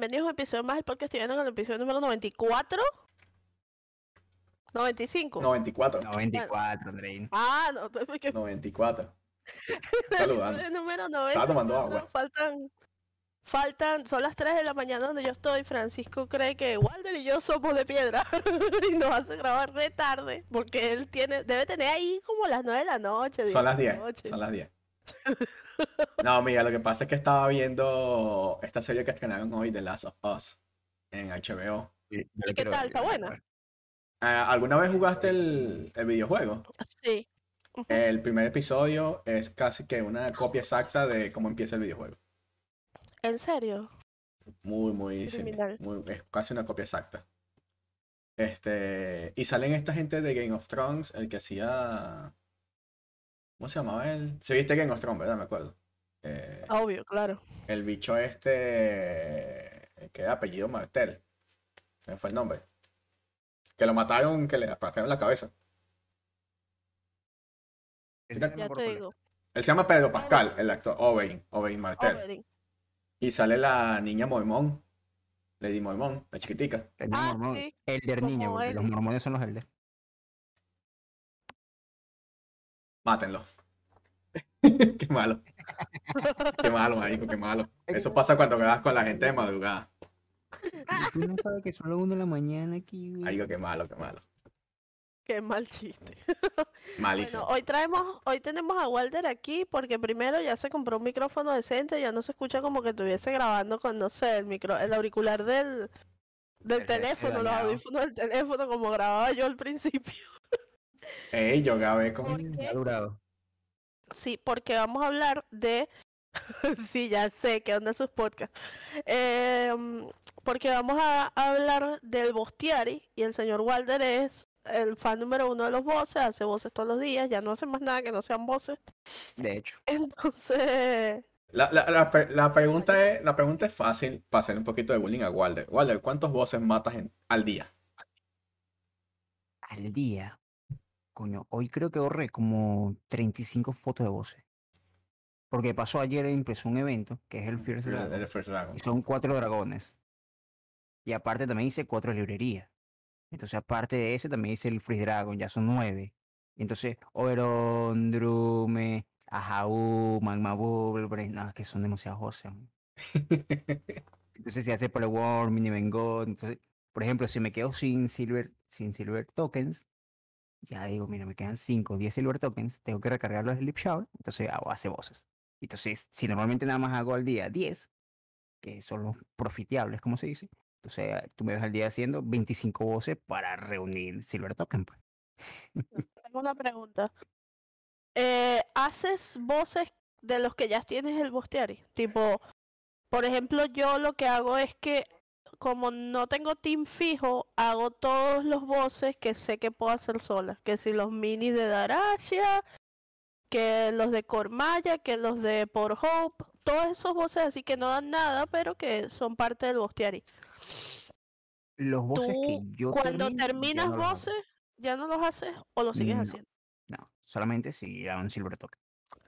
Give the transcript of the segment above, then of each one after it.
Bienvenidos a un episodio más del podcast. Estoy viendo con el episodio número 94. 95. 94. 94, Andreín. Ah, no, porque 94. el Saludando. episodio número Estaba tomando 94, agua. Faltan, faltan, son las 3 de la mañana donde yo estoy. Francisco cree que Walter y yo somos de piedra y nos hace grabar de tarde porque él tiene, debe tener ahí como las 9 de la noche. Son las de la 10. noche. Son las 10. No, mira, lo que pasa es que estaba viendo esta serie que estrenaron hoy, The Last of Us, en HBO. ¿Y qué tal? ¿Está buena? Ah, ¿Alguna vez jugaste el, el videojuego? Sí. Ujú. El primer episodio es casi que una copia exacta de cómo empieza el videojuego. ¿En serio? Muy, muy, simi- Criminal. muy- es casi una copia exacta. Este, y salen esta gente de Game of Thrones, el que hacía, ¿cómo se llamaba él? Se viste Game of Thrones, ¿verdad? Me acuerdo. Eh, Obvio, claro. el bicho este, que era apellido Martel, se me fue el nombre. Que lo mataron, que le aplastaron la cabeza. Ya te digo. Él se llama Pedro Pascal, el actor, Oberyn, Oberyn Martel. Oberyn. Y sale la niña Mormón, Lady Mormón, la chiquitica. El Ah, mormón. sí, Elder niño, porque los mormones son los elder. Mátenlo. Qué malo. Qué malo, marico, qué malo. Eso pasa cuando grabas con la gente de madrugada. Tú no sabes que son las 1 de la mañana aquí. Marico, qué malo, qué malo. Qué mal chiste. Malísimo. Bueno, hoy traemos, hoy tenemos a Walter aquí porque primero ya se compró un micrófono decente, ya no se escucha como que estuviese grabando con, no sé, el micro, el auricular del, del El- el teléfono, los audífonos del teléfono como grababa yo al principio. Ey, yo grabé con. Ha durado. Sí, porque vamos a hablar de, sí, ya sé que onda sus podcasts, Em, porque vamos a hablar del Bostiari y el señor Walter es el fan número uno de los voces, hace voces todos los días, ya no hace más nada que no sean voces. De hecho. Entonces, La, la, la, la pregunta es, la pregunta es fácil para hacer un poquito de bullying a Walder. Walder, ¿cuántos voces matas en- al día? Al día. Coño, hoy creo que ahorré como 35 fotos de voces. Porque pasó ayer, empezó un evento, que es el Dragon, First Dragon. y son cuatro dragones. Y aparte también hice cuatro librerías. Entonces, aparte de ese, también hice el Freeze Dragon, ya son nueve. Entonces, Oberon, Drume, Ajaú, Magma Bubble, no, es que son demasiados voces. Entonces, si hace Polyworm, Mini God, entonces, por ejemplo, si me quedo sin Silver, sin Silver Tokens, ya digo, mira, me quedan 5 o 10 Silver Tokens, tengo que recargarlos del Lip Shower, entonces hago, hace voces. Entonces, si normalmente nada más hago al día 10, que son los profiteables, como se dice, entonces tú me ves al día haciendo 25 voces para reunir Silver Token. pues. tengo una pregunta. Eh, ¿haces voces de los que ya tienes el Bostiari? Tipo, por ejemplo, yo lo que hago es que como no tengo team fijo, hago todos los voces que sé que puedo hacer sola. Que si los minis de Darasha, que los de Cormaya, que los de Por Hope, todos esos voces así que no dan nada, pero que son parte del Bostiari. Los voces que yo cuando termino, ya terminas no voces, ¿ya no los haces o los sigues No. haciendo? No, solamente si dan un Silver.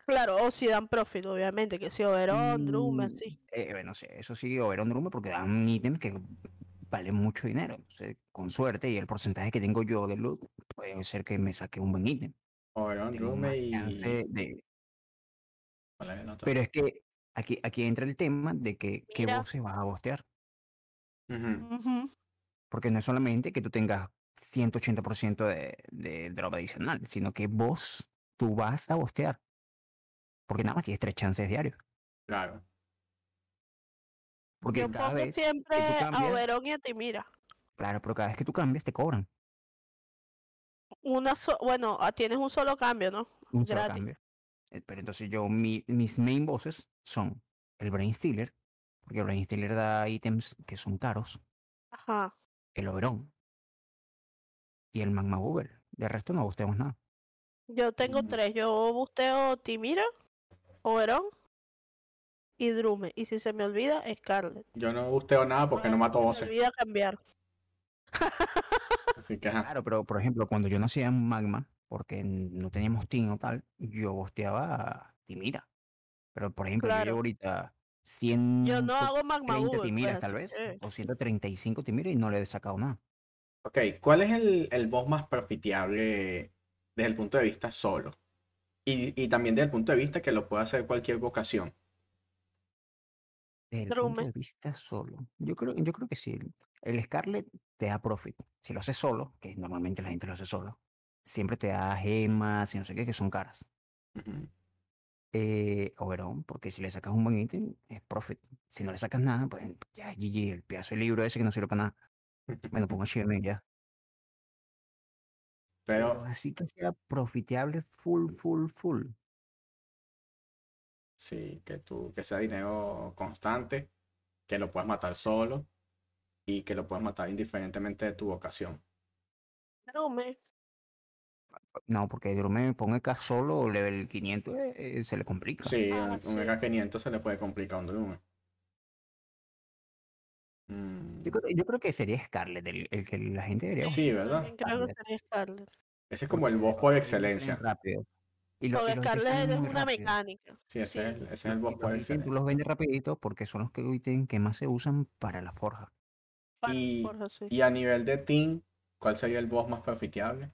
Claro, o si dan profit, obviamente, que si Oberon, Drum, Mm, así. Eh, bueno, sí, eso sí, Oberon Drume porque dan ítems que valen mucho dinero. Entonces, con suerte y el porcentaje que tengo yo de loot, puede ser que me saque un buen ítem. Oberon, Drume y. Pero es que aquí, aquí entra el tema de que qué voces vas a bostear. Porque no es solamente que tú tengas 180% de, de drop adicional, sino que vos, tú vas a bostear. Porque nada más tienes tres chances diarios. Claro. Porque Yo cada pongo vez siempre que tú a Oberon y a Timira. claro, pero cada vez que tú cambias te cobran Una so- bueno, ah, tienes un solo cambio, ¿no? un solo Gratis. cambio. Eh, Pero entonces yo, mi- mis main bosses son el Brain Stealer, porque el Brain Stealer da ítems que son caros, Ajá. el Oberon y el Magma Google. De resto no bosteamos nada. Yo tengo Mm. tres. Yo busteo Timira, Oberon y Drume. Y si se me olvida, Scarlet. Yo no busteo nada porque no mato Se me voces. olvida cambiar. Así que, ajá. Claro, pero por ejemplo, cuando yo no hacía Magma, porque no teníamos team o tal, yo bosteaba a Timira. Pero por ejemplo, yo llevo ahorita 130 Yo no hago magma pues, timiras tal así vez, que- o 135 timiras y no le he sacado nada. Ok, ¿cuál es el, el boss más profitable desde el punto de vista solo? Y, y también desde el punto de vista que lo puede hacer cualquier vocación. Desde el punto de vista solo. Yo creo, yo creo que sí. El, Scarlet te da profit. Si lo haces solo, que normalmente la gente lo hace solo, siempre te da gemas y no sé qué, que son caras. Ujú. Eh, Oberon, porque si le sacas un buen ítem, es profit. Si no le sacas nada, pues ya GG, el pedazo de libro ese que no sirve para nada. Bueno, pongo HM ya. Pero Pero así que sea profitable full, full, full. sí, que tú, que sea dinero constante, que lo puedas matar solo y que lo puedas matar indiferentemente de tu vocación. Drume. No, porque Drume ponga acá solo level 500, eh, eh, se le complica. Sí, Ah, un, un sí. EK500 se le puede complicar a un Drume. Mm, Yo creo, yo creo que sería Scarlet el, el que la gente debería Sí. ¿verdad? Creo que sería Scarlet. Ese es como el porque boss por excelencia. rápido. Y, lo- Porque y los ítems Scarlet salen es una rápido. mecánica. Sí, ese es, Sí. el- ese es el Y boss por ítems tú excelencia. los vendes rapidito porque son los que, ítems que más se usan para la forja. Para Y, Forja, sí. y a nivel de team, ¿cuál sería el boss más profitable?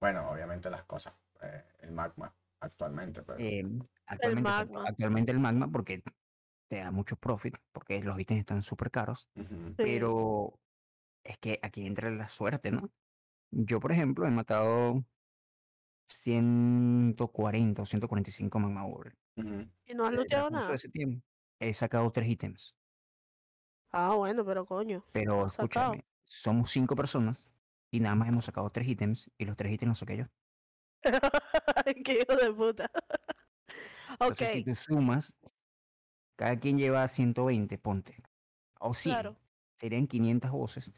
Bueno, obviamente las cosas, eh, el magma actualmente, pero Eh, actualmente, exacto, magma. actualmente el magma porque te da mucho profit, porque los ítems están súper caros, pero es que aquí entra la suerte, ¿no? Yo, por ejemplo, he matado 140 o 145 magma ore. ujú. Y no has transcurso de nada. ese tiempo he sacado tres ítems, Ah, bueno, pero coño. pero sacado. escúchame, somos cinco personas y nada más hemos sacado tres ítems y los tres ítems los saqué yo. Qué hijo de puta. ok, Entonces, si tú sumas, cada quien lleva 120, ponte. O 100. claro. Serían 500 voces.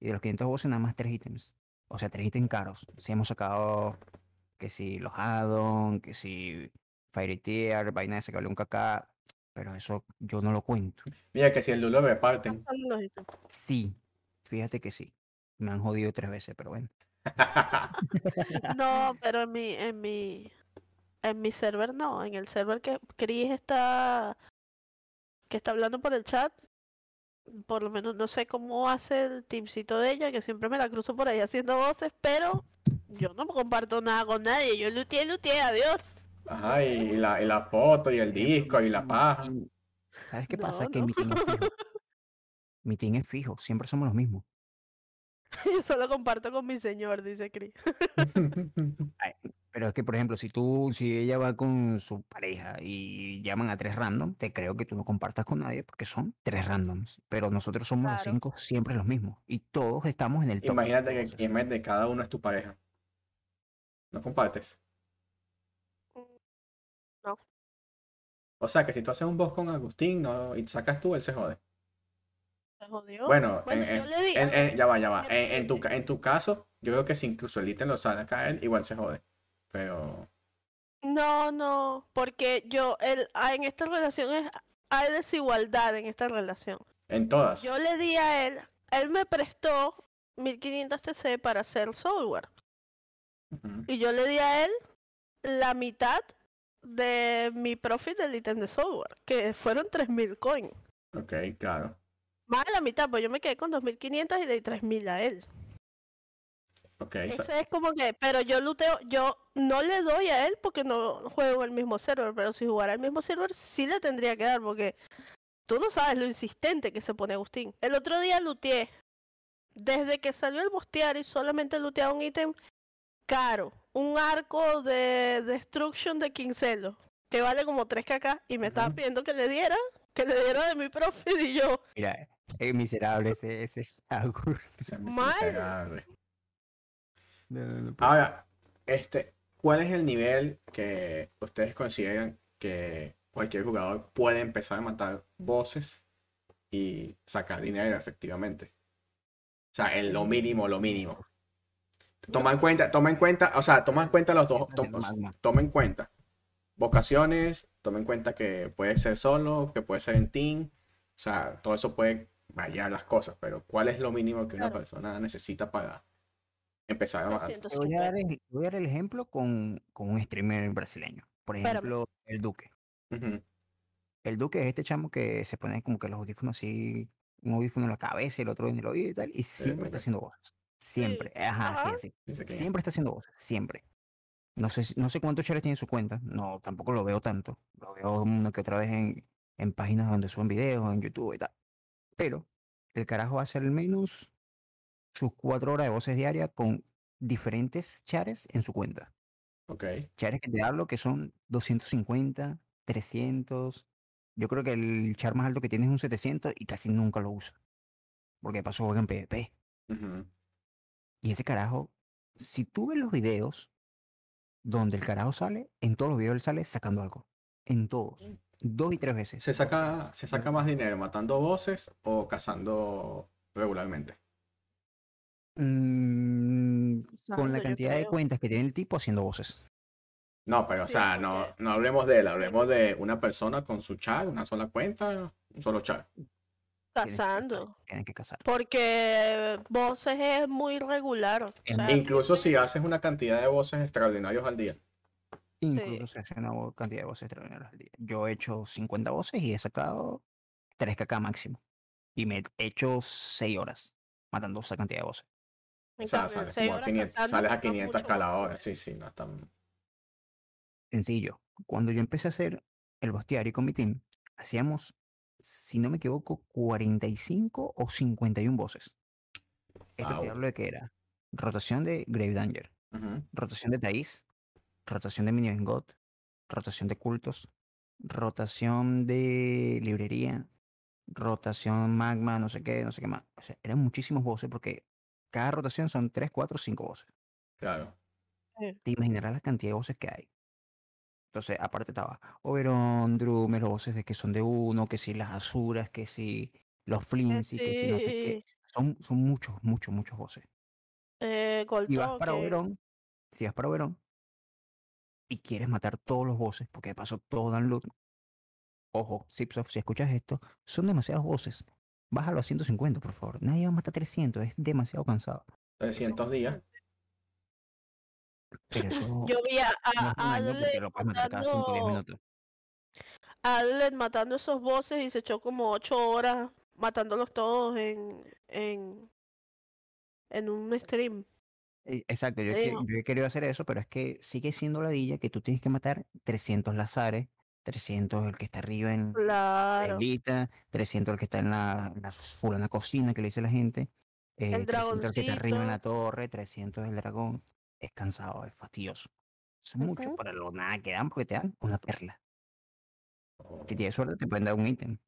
Y de los 500 voces, nada más 3 ítems. O sea, 3 ítems caros. Si hemos sacado que si los addon, que si Fairy Tear, vaina de sacarle un caca. Pero eso yo no lo cuento. Mira que si el Lulo. Salen los ítems. Sí, fíjate que sí. Me han jodido tres veces, pero bueno. No, pero en mi, en mi, en mi server no, en el server que Chris está, que está hablando por el chat, por lo menos no sé cómo hace el teamcito de ella, que siempre me la cruzo por ahí haciendo voces, pero yo no comparto nada con nadie, yo luteé, luteé, adiós. Ajá, y la, y la foto, y el disco, y la paja. Y- ¿Sabes qué No, pasa? Que mi team es fijo. Mi team es fijo. Siempre somos los mismos. Yo solo comparto con mi señor, dice Chris. Pero es que, por ejemplo, si tú, si ella va con su pareja y llaman a tres random, te creo que tú no compartas con nadie porque son tres randoms. Pero nosotros somos los cinco siempre los mismos. Y todos estamos en el top. Imagínate que quien de cada uno es tu pareja. ¿No compartes? No. O sea que si tú haces un boss con Agustín no, y sacas tú, él se jode. ¿Se jodió? Bueno, Bueno, en- en- a ya va, ya va. En, tu, en tu caso, yo creo que si incluso el ítem lo saca él, igual se jode. Pero No, no, porque yo, el, ah, en esta relación es, hay desigualdad en esta relación. en todas. Yo le di a él, él me prestó 1500 TC para hacer software. Y yo le di a él la mitad de mi profit del ítem de software, que fueron 3000 coins. Ok, claro. Más de la mitad, pues yo me quedé con 2500 y le di 3000 a él. Ok, sa- Ese es como que, pero yo luteo, yo no le doy a él porque no juego en el mismo server, pero si jugara el mismo server sí le tendría que dar porque tú no sabes lo insistente que se pone Agustín. El otro día luteé, desde que salió el bostear y solamente luteaba un ítem caro, un arco de destruction de Quincelo, que vale como 3 kk y me estaba Ujú. pidiendo que le diera, que le diera de mi profit y yo, Mira, es miserable ese, ese es Agus. No, no, no puedo. Ahora, este, ¿cuál es el nivel que ustedes consideran que cualquier jugador puede empezar a matar bosses y sacar dinero efectivamente? O sea, en lo mínimo, lo mínimo. Toma en cuenta, toma en cuenta, o sea, toma en cuenta los dos, Del to- o sea, magma. toma en cuenta vocaciones, toma en cuenta que puede ser solo, que puede ser en team, o sea, todo eso puede variar las cosas, pero ¿cuál es lo mínimo que una Claro. persona necesita para empezar a matar? 250. Te voy a dar el, voy a dar el ejemplo con, con un streamer brasileño. Por Espérame. ejemplo, el Duque. El Duque es este chamo que se pone como que los audífonos así, un audífono en la cabeza y el otro en el oído y tal, y siempre está haciendo voces. Siempre. Ajá, ajá. sí, Siempre está haciendo voces, siempre. No sé, no sé cuántos shares tiene en su cuenta, no, tampoco lo veo tanto. Lo veo una que otra vez en, en páginas donde suben videos, en YouTube y tal. Pero el carajo hace al menos sus cuatro horas de voces diarias con diferentes chares en su cuenta. Ok. Chares que te hablo que son 250, 300. Yo creo que el char más alto que tiene es un 700 y casi nunca lo usa. Porque de paso juega en PvP. Y ese carajo, si tú ves los videos donde el carajo sale, en todos los videos él sale sacando algo. En todos. Dos y tres veces. ¿Se saca, ¿Se saca más dinero matando voces o cazando regularmente? Mm, con la cantidad de cuentas que tiene el tipo haciendo voces. No, pero o sea, no, no hablemos de él, hablemos de una persona con su chat, una sola cuenta, un solo chat. Cazando. Tienes que cazar. Porque voces es muy regular. o sea, Incluso si haces una cantidad de voces extraordinarios al día. Incluso se hace una cantidad de voces extraordinarias al día. Yo he hecho 50 voces y he sacado 3 kk máximo. Y me he hecho 6 horas matando esa cantidad de voces. O sea, sales, como a horas 500, cazando sales a toma 500 mucho cada más hora. tiempo. Sí, sí, no es tan... Sencillo. Cuando yo empecé a hacer el bostiario con mi team, hacíamos, si no me equivoco, 45 o 51 voces. Esto te Au. hablo de que era rotación de Grave Danger, Ujú. rotación de Thais, rotación de Minion God, rotación de cultos, rotación de librería, rotación magma, no sé qué, no sé qué más. O sea, eran muchísimos voces porque cada rotación son 3, 4, 5 voces. Claro. Te imaginarás la cantidad de voces que hay. Entonces, aparte estaba Oberon, Drume, los voces de que son de uno, que si las Azuras, que si los Flincy, que si no sé qué. Son, son muchos, muchos, muchos voces. eh, Si vas para Goltoque. Oberon, si vas para Oberon y quieres matar todos los voces, porque de paso todos dan loot. Ojo, Zipsoft, si escuchas esto, son demasiadas voces. Bájalo a 150, por favor. Nadie va a matar 300, es demasiado cansado. 300 días. Pero eso Yo vi a, no a es un año porque Adlet lo puedes matar cada 5 o 10 matando, Adlet esos bosses y se echó como ocho horas matándolos todos en, en, en un stream. Eh, Exacto, yo, que- yo he querido hacer eso, pero es que sigue siendo ladilla que tú tienes que matar 300 lazares, 300 el que está arriba en la islita, 300 el que está en la, la fulana cocina que le dice la gente, eh, El 300 el que está arriba en la torre, 300 el dragón. Es cansado, es fastidioso. Es mucho para lo nada que dan porque te dan una perla. Si tienes suerte te pueden dar un ítem.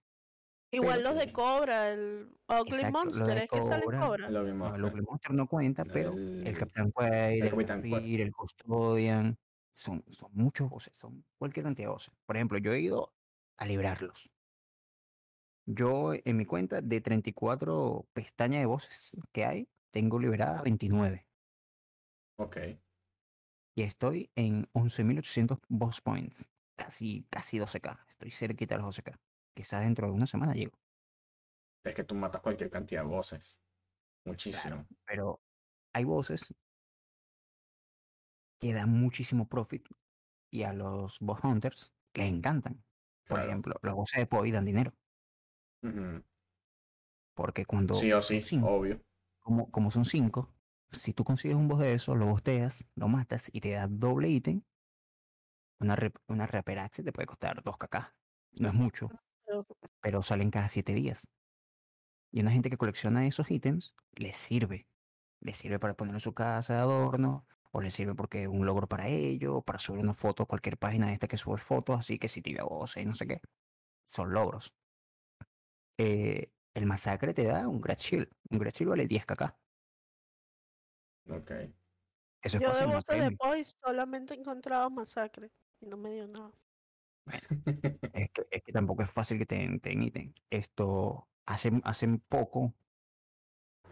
Igual Pero- los de Cobra, el Ugly Exacto, Monster, es que sale en Cobra, Cobra. lo mismo. No, el Ugly Monster no cuenta, pero el El- Capitán Quaid, el el Capitán Quaid. Zafir, el Custodian, son, son muchos voces, son cualquier cantidad de voces. Por ejemplo, yo he ido a librarlos. Yo en mi cuenta de 34 pestañas de voces que hay, tengo liberadas 29. Ok. Y estoy en 11.800 boss points. Casi, casi 12k. Estoy cerquita de los 12k. Quizás dentro de una semana llego. Es que tú matas cualquier cantidad de voces. Muchísimo. Pero hay voces que dan muchísimo profit y a los boss hunters les encantan. Por Claro. ejemplo, los voces de Poi dan dinero. Porque cuando Sí o sí, cinco, obvio. como, como son cinco, si tú consigues un boss de eso, lo bosteas, lo matas y te da doble ítem, una, rep- una te puede costar 2kk. No es mucho, Pero- salen cada 7 días. Y una gente que colecciona esos ítems les sirve. Les sirve para poner en su casa de adorno, o les sirve porque es un logro para ello, o para subir una foto a cualquier página de esta que sube fotos, así que si tibia voces y no sé qué. Son logros. Eh, el masacre te da un Great Shield. Un Great Shield vale 10kk. Ok. Eso es Yo de fácil, voces de. Boys solamente he encontrado masacre y no me dio nada. Es que, es que tampoco es fácil que te, den- te. Esto, hace, hace poco,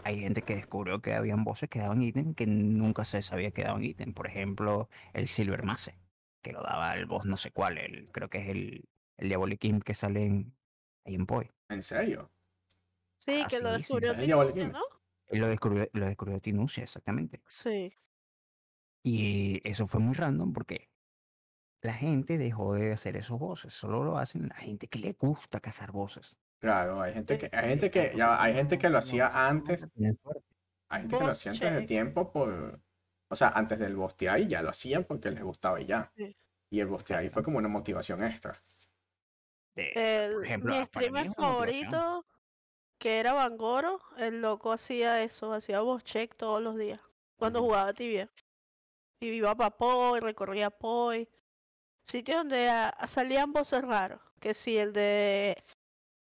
hay gente que descubrió que habían voces que daban ítem que nunca se sabía que daban ítem. Por ejemplo, el Silver Mace, que lo daba el boss no sé cuál, el, creo que es el, el Diabolic Imp que sale en, ahí en Poi. ¿En serio? Sí, Ah, que lo sí, sí. descubrió Es Diabolic Tinucia. ¿no? Él lo descubrió, lo descubrió Tinucia, exactamente. Sí. Y eso fue muy random porque la gente dejó de hacer esos voces. Solo lo hacen la gente que le gusta cazar voces. Claro, hay gente que, hay gente que, ya, hay gente que lo hacía antes, hay gente que lo hacía antes de tiempo por, o sea, antes del bostear y ya lo hacían porque les gustaba y ya. Y el bostear fue como una motivación extra. El, por ejemplo, mi streamer favorito, que era Bangoro, el loco hacía eso, hacía voz check todos los días. Cuando jugaba tibia. Y iba para Poi, recorría Poi. Sitios donde salían voces raros. Que si el de.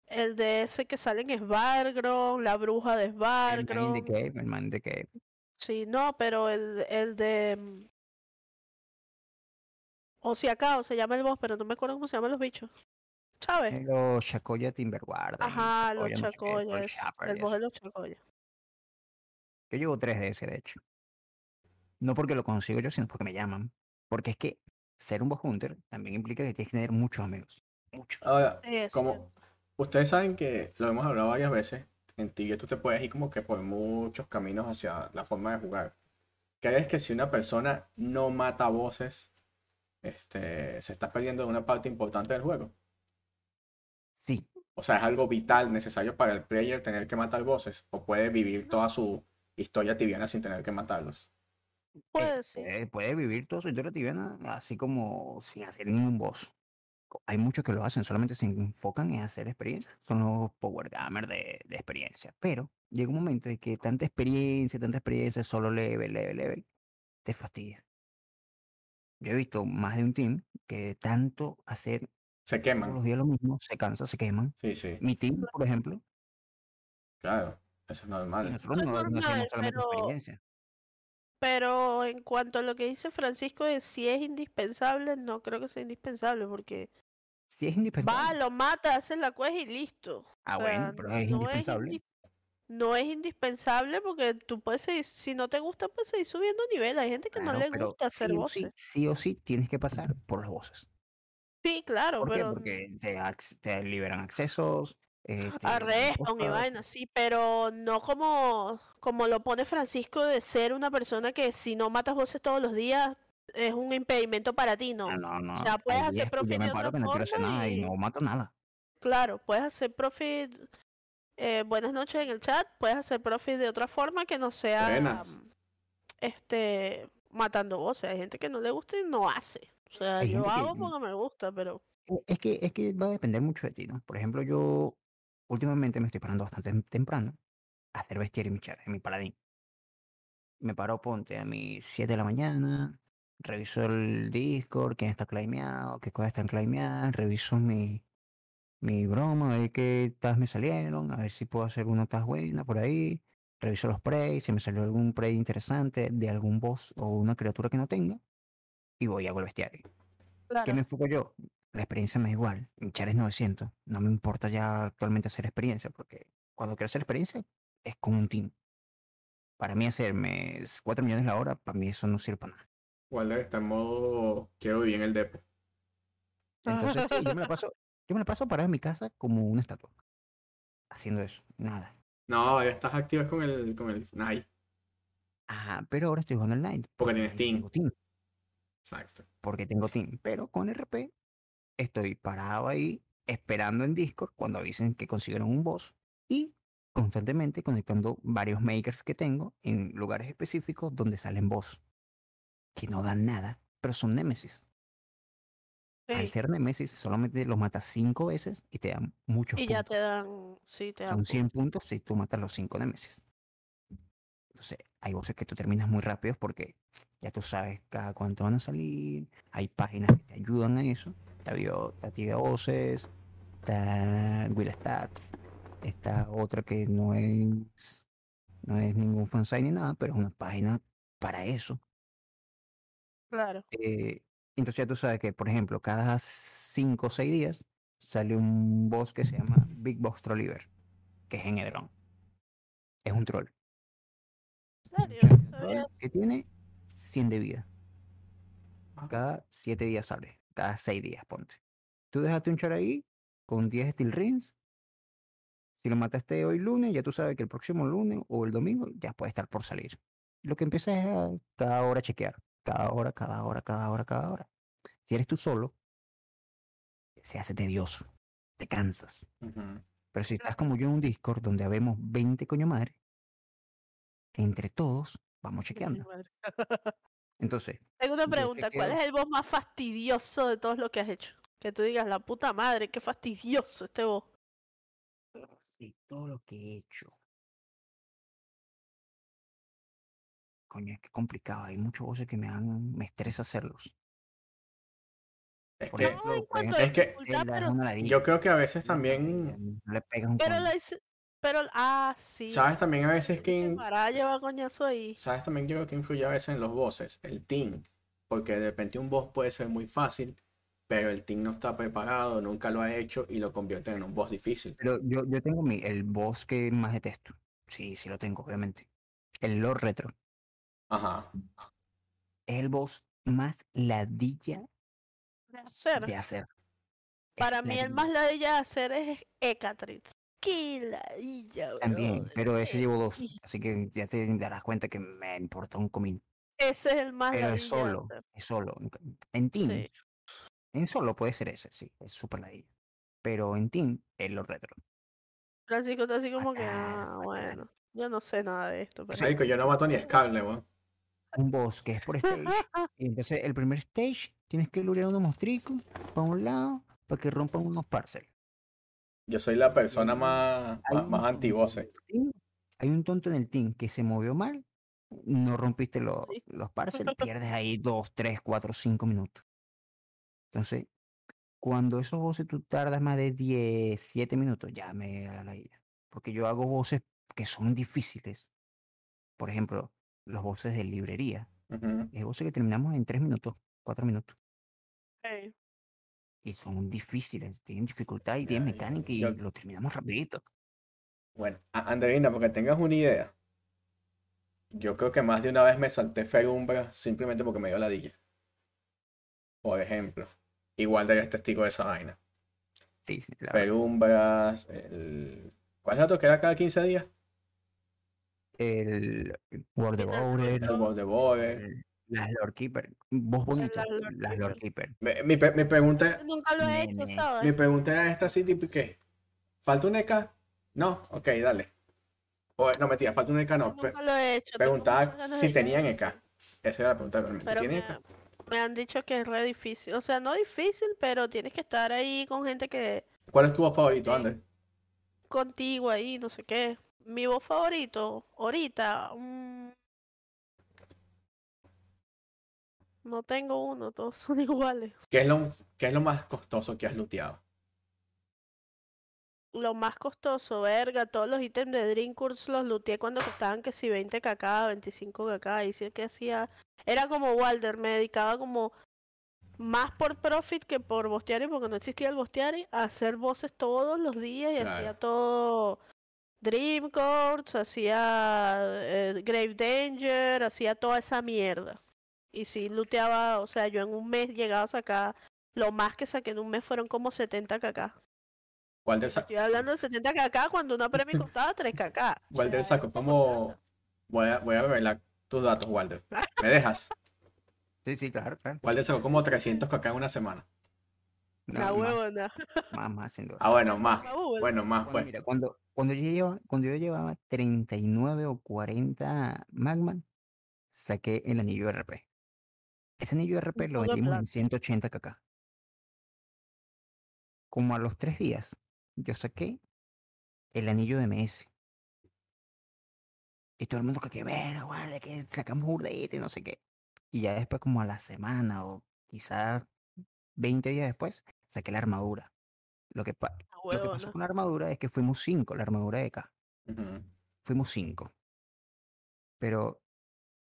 El de ese que salen es Vargron, la bruja de El man in the cave, el man in the cave. Sí, no, pero el, el de. mm, O si acá, se llama el boss, pero no me acuerdo cómo se llaman los bichos. ¿Sabes? Los Chacoya Timberguarda. Ajá, los Chacoya, el boss de los chacoyas. Yo llevo tres de ese, de hecho. No porque lo consigo yo, sino porque me llaman. Porque es que ser un boss hunter también implica que tienes que tener muchos amigos. Muchos. Ahora, como ustedes saben que lo hemos hablado varias veces, en Tibia tú te puedes ir como que por muchos caminos hacia la forma de jugar. ¿Crees que si una persona no mata voces, este, se está perdiendo de una parte importante del juego? Sí, O sea, es algo vital, necesario para el player tener que matar voces, o puede vivir toda su historia tibiana sin tener que matarlos. Puede eh, ser. puede, vivir toda su historia tibiana así como sin hacer ningún boss. Hay muchos que lo hacen, solamente se enfocan en hacer experiencia. Son los power gamers de, de experiencia. Pero llega un momento en que tanta experiencia, tanta experiencia, solo level, level, level, te fastidia. Yo he visto más de un team que de tanto hacer Se todos queman. los días lo mismo, se cansa, se queman. Sí, sí, Mi team, por ejemplo, claro, eso es normal. nosotros no, no normal, solamente pero- experiencia. Pero en cuanto a lo que dice Francisco de si es indispensable, no creo que sea indispensable porque Si es va, indispensable. lo mata, hace la quest y listo. Ah, O bueno, pero es no indispensable. indi- no es indispensable porque tú puedes seguir, si no te gusta, puedes seguir subiendo nivel. Hay gente que no le gusta hacer sí o sí, voces. sí o sí tienes que pasar por los voces. Sí, claro, ¿Por qué? pero Porque te, te liberan accesos, eh, te a respawn y vaina, sí, pero no como, como lo pone Francisco de ser una persona que si no matas voces todos los días es un impedimento para ti, no. Ah, no, no. sea, puedes hacer profit yo me de paro otra que no quiero hacer forma nada y y- no mato nada. Claro, puedes hacer profit, eh, buenas noches en el chat, puedes hacer profit de otra forma que no sea Buenas. este matando voces. Hay gente que no le gusta y no hace. O sea, Hay yo que- hago porque me gusta, pero Eh, Es que, es que va a depender mucho de ti, ¿no? Por ejemplo, yo últimamente me estoy parando bastante tem- temprano a hacer bestiario en mi en mi paladín. Me paro, ponte a mis 7 de la mañana, reviso el Discord, quién está claimeado, qué cosas están claimeadas, reviso mi, mi broma, a ver qué tags me salieron, a ver si puedo hacer una tag buena por ahí, reviso los preys, si me salió algún prey interesante de algún boss o una criatura que no tenga, y voy a hago el bestiario. ¿Qué claro. me enfoco yo? La experiencia me da igual. Mi char es 900. No me importa ya actualmente hacer experiencia, porque cuando quiero hacer experiencia es con un team. Para mí hacerme 4 millones la hora, para mí eso no sirve para nada. Walder está en modo quiero vivir en el depo. Entonces, sí, yo me la paso, yo me la paso parado en mi casa como una estatua. Haciendo eso, nada. No, ya estás activo con el, con el Night. Ajá, pero ahora estoy jugando online. Porque tienes team. tengo team. Exacto. Porque tengo team. Pero con RP estoy parado ahí esperando en Discord cuando avisen que consiguieron un boss y constantemente conectando varios makers que tengo en lugares específicos donde salen boss que no dan nada, pero son Nemesis. Al Sí, ser Nemesis solamente los matas cinco veces y te dan muchos y ya puntos. te dan, sí, te dan Son 100 puntos. si tú matas los 5 Nemesis. Entonces, hay voces que tú terminas muy rápido porque ya tú sabes cada cuánto van a salir. Hay páginas que te ayudan a eso. Está, bio, está Tibia Voces, está Will Stats, está otra que no es, no es ningún fansite ni nada, pero es una página para eso. Claro. Eh, entonces ya tú sabes que, por ejemplo, cada 5 o 6 días sale un boss que se llama Big Boss Trolliver, que es en Edron. Es un troll. ¿En serio? Que tiene 100 de vida. Ah, Cada 7 días sale. Cada 6 días, ponte. Tú dejaste un char ahí con 10 Steel Rings. Si lo mataste hoy lunes, ya tú sabes que el próximo lunes o el domingo ya puede estar por salir. Lo que empieza es a cada hora chequear. Cada hora, cada hora, cada hora, cada hora. Si eres tú solo, se hace tedioso, te cansas. Ujú. Pero si estás como yo en un Discord donde habemos 20 coño madre, entre todos vamos chequeando. Entonces, Tengo una pregunta, ¿cuál es el boss más fastidioso de todos los que has hecho? Que tú digas, la puta madre, qué fastidioso este boss. de todo lo que he hecho. Coño, es que complicado. Hay muchos voces que me dan, me estresa hacerlos. Es que ejemplo, Es que- yo creo que a veces también, no le pegas un pero, la pero, ah, sí. ¿sabes también a veces que... Para llevar coñazo ahí. ¿Sabes también yo creo que influye a veces en los bosses? El team. Porque de repente un boss puede ser muy fácil, pero el team no está preparado, nunca lo ha hecho y lo convierte en un boss difícil. Pero yo, yo tengo mi, el boss que más detesto. Sí, sí lo tengo, obviamente. El Lord Retro. Ajá. Es el boss más ladilla de hacer. de hacer. Es Para mí el más ladilla de hacer es Ecatrix. Qué ladilla, También, brother, pero ese qué llevo dos. Así que ya te darás cuenta que me importa un comino. Ese es el más Pero es solo, es solo. En team, Sí. en solo puede ser ese, sí, es súper ladilla. Pero en team, es lo retro. Francisco está así como que, ah, fatal. bueno, yo no sé nada de esto, pero... Marico, yo no mato ni a Scarlet, weón. Un boss que es por stage. y entonces el primer stage tienes que lurear unos mostricos para un lado para que rompan unos parcels. Yo soy la persona más, más, más team- Hay un tonto en el team que se movió mal, no rompiste los, los parcels, pierdes ahí 2, 3, 4, 5 minutos. Entonces, cuando esos voces tú tardas más de 10, 7 minutos, ya me da la idea. Porque yo hago voces que son difíciles. Por ejemplo, los voces de librería. Es voces que terminamos en 3 minutos, 4 minutos. Ok. Y son difíciles, tienen dificultad y tienen Ya, ya, mecánica y lo terminamos rapidito. Bueno, Andreina, porque tengas una idea. Yo creo que más de una vez me salté Ferumbra simplemente porque me dio ladilla. Por ejemplo. Igual eres testigo de esa vaina. Sí, sí, la verdad. Ferumbras, el... ¿Cuál es el otro que era cada 15 días? El Final Devourer, El World Border. el- las Lord Keeper. Voz bonita, Lord las Lord Keeper. Mi, mi mi pregunta, Nunca lo he hecho. ¿sabes? mi pregunta era esta así, tipo, ¿qué? ¿Falta un EK? No, ok, dale. O, no, mentira, falta un EK, no. Nunca lo he hecho. tengo preguntaba si tenían. EK. Esa era la pregunta realmente. Pero ¿Tienen me, EK? me han dicho que es re difícil. O sea, no difícil, pero tienes que estar ahí con gente que ¿Cuál es tu voz favorito, Sí. Ander? contigo ahí, no sé qué. Mi voz favorito, ahorita, mm, no tengo uno, todos son iguales. ¿Qué es lo, qué es lo más costoso que has looteado? Lo más costoso, verga, todos los ítems de Dreamcourse los looteé cuando costaban que si 20 kk, 25 kk, y sí que hacía, era como Walder, me dedicaba como más por profit que por bosteari, porque no existía el bosteari, a hacer voces todos los días y Claro. hacía todo Dream Course, hacía eh, Grave Danger, hacía toda esa mierda. Y sí looteaba, o sea, yo en un mes llegaba a sacar, lo más que saqué en un mes fueron como 70 kk. Walder, sa- Estoy hablando de 70 kk cuando una premio costaba 3 kk. O Walder como... plata. Voy a, voy a revelar tus datos, Walder. ¿Me dejas? Sí, sí, claro, claro. Walder sacó como 300 kk en una semana. No, La huevona. más, más, sin duda. Ah, bueno, más. Bueno, más, Cuando, pues. mira, cuando, cuando, yo llevaba, cuando yo llevaba 39 o 40 Magma, saqué el anillo RP. Ese anillo RP Un lo de vendimos en plata. 180 kk. Como a los tres días, yo saqué el anillo de MS. Y todo el mundo que, que ver, guarda, que sacamos burdeíta y no sé qué. Y ya después, como a la semana o quizás 20 días después, saqué la armadura. Lo que, pa- lo que pasó con la armadura es que fuimos cinco, la armadura de K. Fuimos cinco. Pero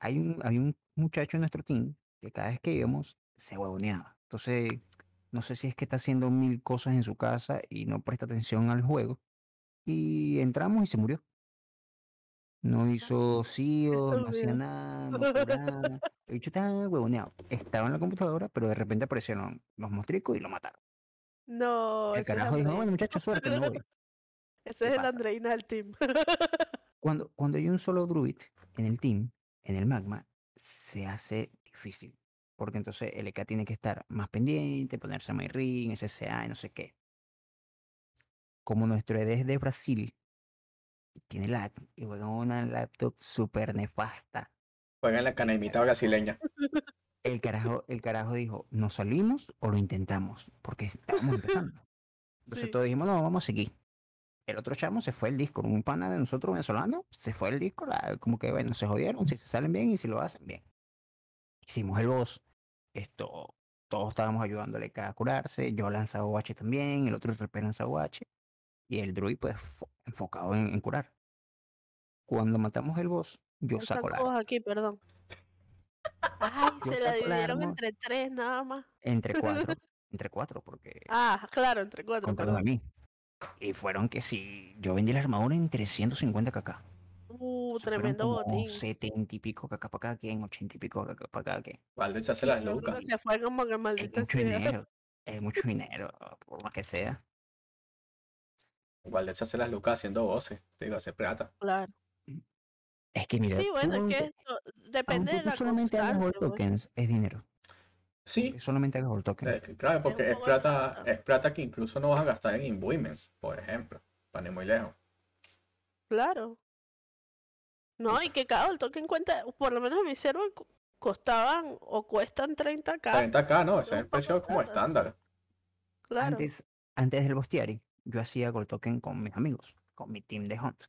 hay un, había un muchacho en nuestro team que cada vez que íbamos se huevoneaba. Entonces, no sé si es que está haciendo mil cosas en su casa y no presta atención al juego. Y entramos y se murió. No hizo CIO, no hacía nada, no curaba. El bicho estaba huevoneado. Estaba en la computadora, pero de repente aparecieron los mostricos y lo mataron. No, El carajo dijo, bueno, muchachos, suerte, me voy. Ese ¿Qué es el? Andreina del team. Cuando, cuando hay un solo druid en el team, en el magma, se hace difícil. Porque entonces el EK tiene que estar más pendiente, ponerse MyRing, SSA y no sé qué. Como nuestro ED es de Brasil, tiene lag, y juega una laptop súper nefasta. Juega en la canemita brasileña. El carajo, el carajo dijo, ¿nos salimos o lo intentamos? Porque estábamos empezando. Entonces Sí. todos dijimos, no, vamos a seguir. El otro chamo se fue el disco, un pana de nosotros venezolano, se fue el disco, la- como que bueno, se jodieron, si se salen bien y si lo hacen bien. Hicimos el boss, esto, todos estábamos ayudándole a curarse, yo lanzaba OH también, el otro RP lanzaba OH, y el druid pues fo- enfocado en, en curar. Cuando matamos el boss, yo saco la arma. aquí, perdón. Ay, Yo se la dividieron entre tres nada más. entre cuatro, entre cuatro, porque Ah, claro, entre cuatro, contaron a mí. Y fueron que si yo vendí la armadura en 350 kk. Uh, fueron tremendo botín. 70 y pico kk para cada quien, 80 y pico kk para Sí, las que se fue como que Es maldita mucho sea. dinero, es mucho dinero, por más que sea. Igual de echarse las lucas haciendo voces. Te digo, hacer plata. Claro. Es que mira, Sí, tú bueno, es que esto depende de la solamente hagas constancia, pues. tokens, es dinero. Sí, solamente hagas all tokens. eh, claro, porque es plata, plata. es plata que incluso no vas a gastar en imbuements, por ejemplo. Para ir muy lejos. Claro. No, y que cada token cuenta, por lo menos en mi server co- costaban o cuestan 30k. 30k, no, ese es un el precio como estándar. Claro. Antes, antes del Bostiari, yo hacía gold token con mis amigos, con mi team de hunt.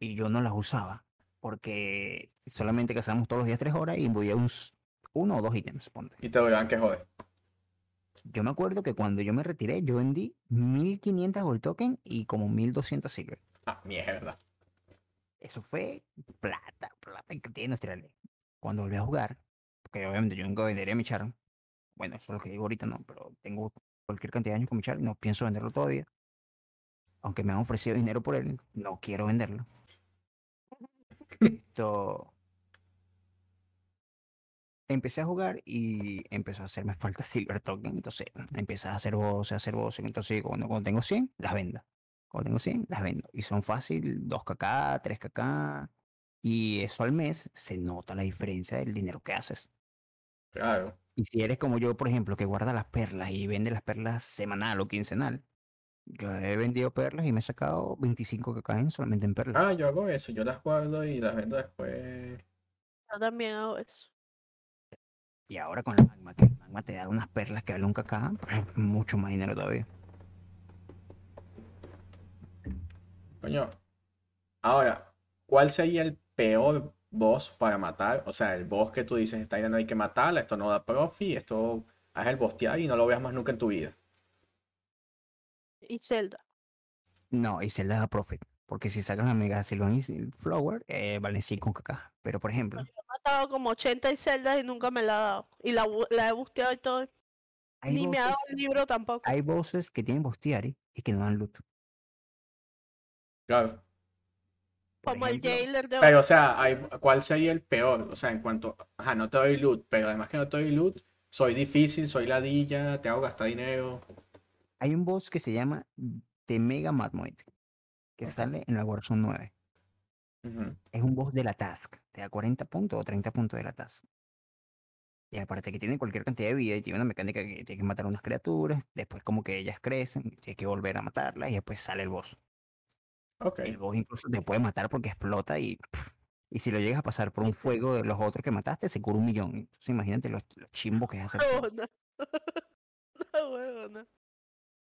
Y yo no las usaba, porque solamente cazábamos todos los días tres horas y imbuía uns- uno o dos ítems, ponte. Y te dirán que joder. Yo me acuerdo que cuando yo me retiré, yo vendí 1500 gold token y como 1200 silver. Ah, mierda. Eso fue plata, plata en cantidad industrial. Cuando volví a jugar, porque obviamente yo nunca vendería mi char. Bueno, eso es lo que digo ahorita, no, pero tengo cualquier cantidad de años con mi char no pienso venderlo todavía. Aunque me han ofrecido dinero por él, no quiero venderlo. Esto... Empecé a jugar y empezó a hacerme falta Silver Token. Entonces empecé a hacer voces, a hacer voces. Entonces cuando, cuando tengo 100, las vendo. Cuando tengo 100, las vendo. Y son fácil 2kk, 3kk. Y eso al mes se nota la diferencia del dinero que haces. Claro. Y si eres como yo, por ejemplo, que guarda las perlas y vende las perlas semanal o quincenal, yo he vendido perlas y me he sacado 25kk en solamente en perlas. Ah, yo hago eso. Yo las guardo y las vendo después. Yo también hago eso. Y ahora con el magma, que el magma te da unas perlas que valen un kk, pues mucho más dinero todavía. Coño. Ahora, ¿cuál sería el peor boss para matar? O sea, el boss que tú dices, esta idea no hay que matarla, esto no da profi, esto haz el bostear y no lo veas más nunca en tu vida. Y Zelda. No, y Zelda da profit. Porque si sacas la Mega Silvan y Flower, eh, valen 5kk. Pero por ejemplo, He matado como 80 y Zelda y nunca me la ha dado. Y la, he busteado y todo. hay Ni me ha dado el libro tampoco. hay bosses que tienen bostiari y que no dan loot. Claro. Como el jailer de Pero, o sea, hay- ¿cuál sería el peor? O sea, en cuanto, ajá, no te doy loot, pero además que no te doy loot, soy difícil, soy ladilla, te hago gastar dinero. Hay un boss que se llama The Mega Madmoid, que sale en la Warzone 9. Ujú. Es un boss de la task. Te da 40 puntos o 30 puntos de la task. Y aparte que tiene cualquier cantidad de vida y tiene una mecánica que tienes que matar a unas criaturas, después como que ellas crecen, tienes que volver a matarlas y después sale el boss. Ok. El boss incluso te puede matar porque explota y, y si lo llegas a pasar por un fuego de los otros que mataste, se cura un millón. Entonces imagínate los, los chimbos que es hacer. No, huevona.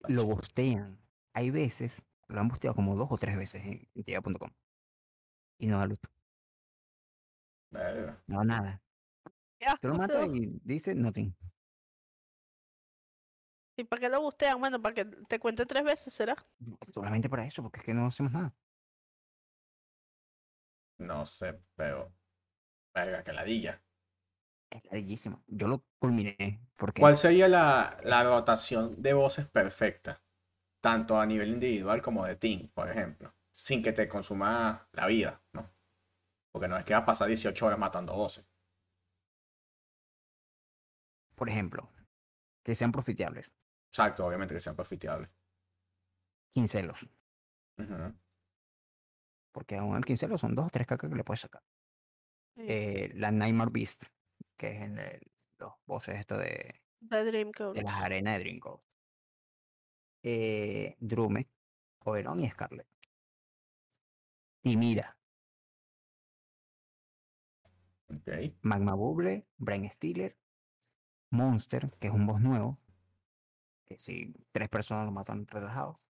Lo bostean. Hay veces, lo han bosteado como dos o tres veces en, en tía.com. Y no da Verga. no da nada. Tú lo matas y dice nothing. ¿Y para qué lo bustean? Bueno, para que te cuente tres veces, ¿será? Solamente para eso, porque es que no hacemos nada. No sé, pero. Verga, que ladilla. Es larguísimo. Yo lo culminé porque ¿Cuál sería la, la rotación de voces perfecta? Tanto a nivel individual como de team, por ejemplo. Sin que te consuma la vida, ¿no? Porque no es que vas a pasar 18 horas matando voces. por ejemplo, que sean profitables. Exacto, obviamente que sean profitables. Quincelos. Ujú. Porque aún el quincelo son dos o tres cacas que le puedes sacar. Sí. Eh, la Nightmare Beast, que es el- los voces esto de, De Dreamcast. de las arenas de Dreamcast. Eh, Drume, Oberon y Scarlet. Timira, Ok. Magma Bubble, Brain Stealer, Monster, que es un boss nuevo. Que si tres personas lo matan relajados.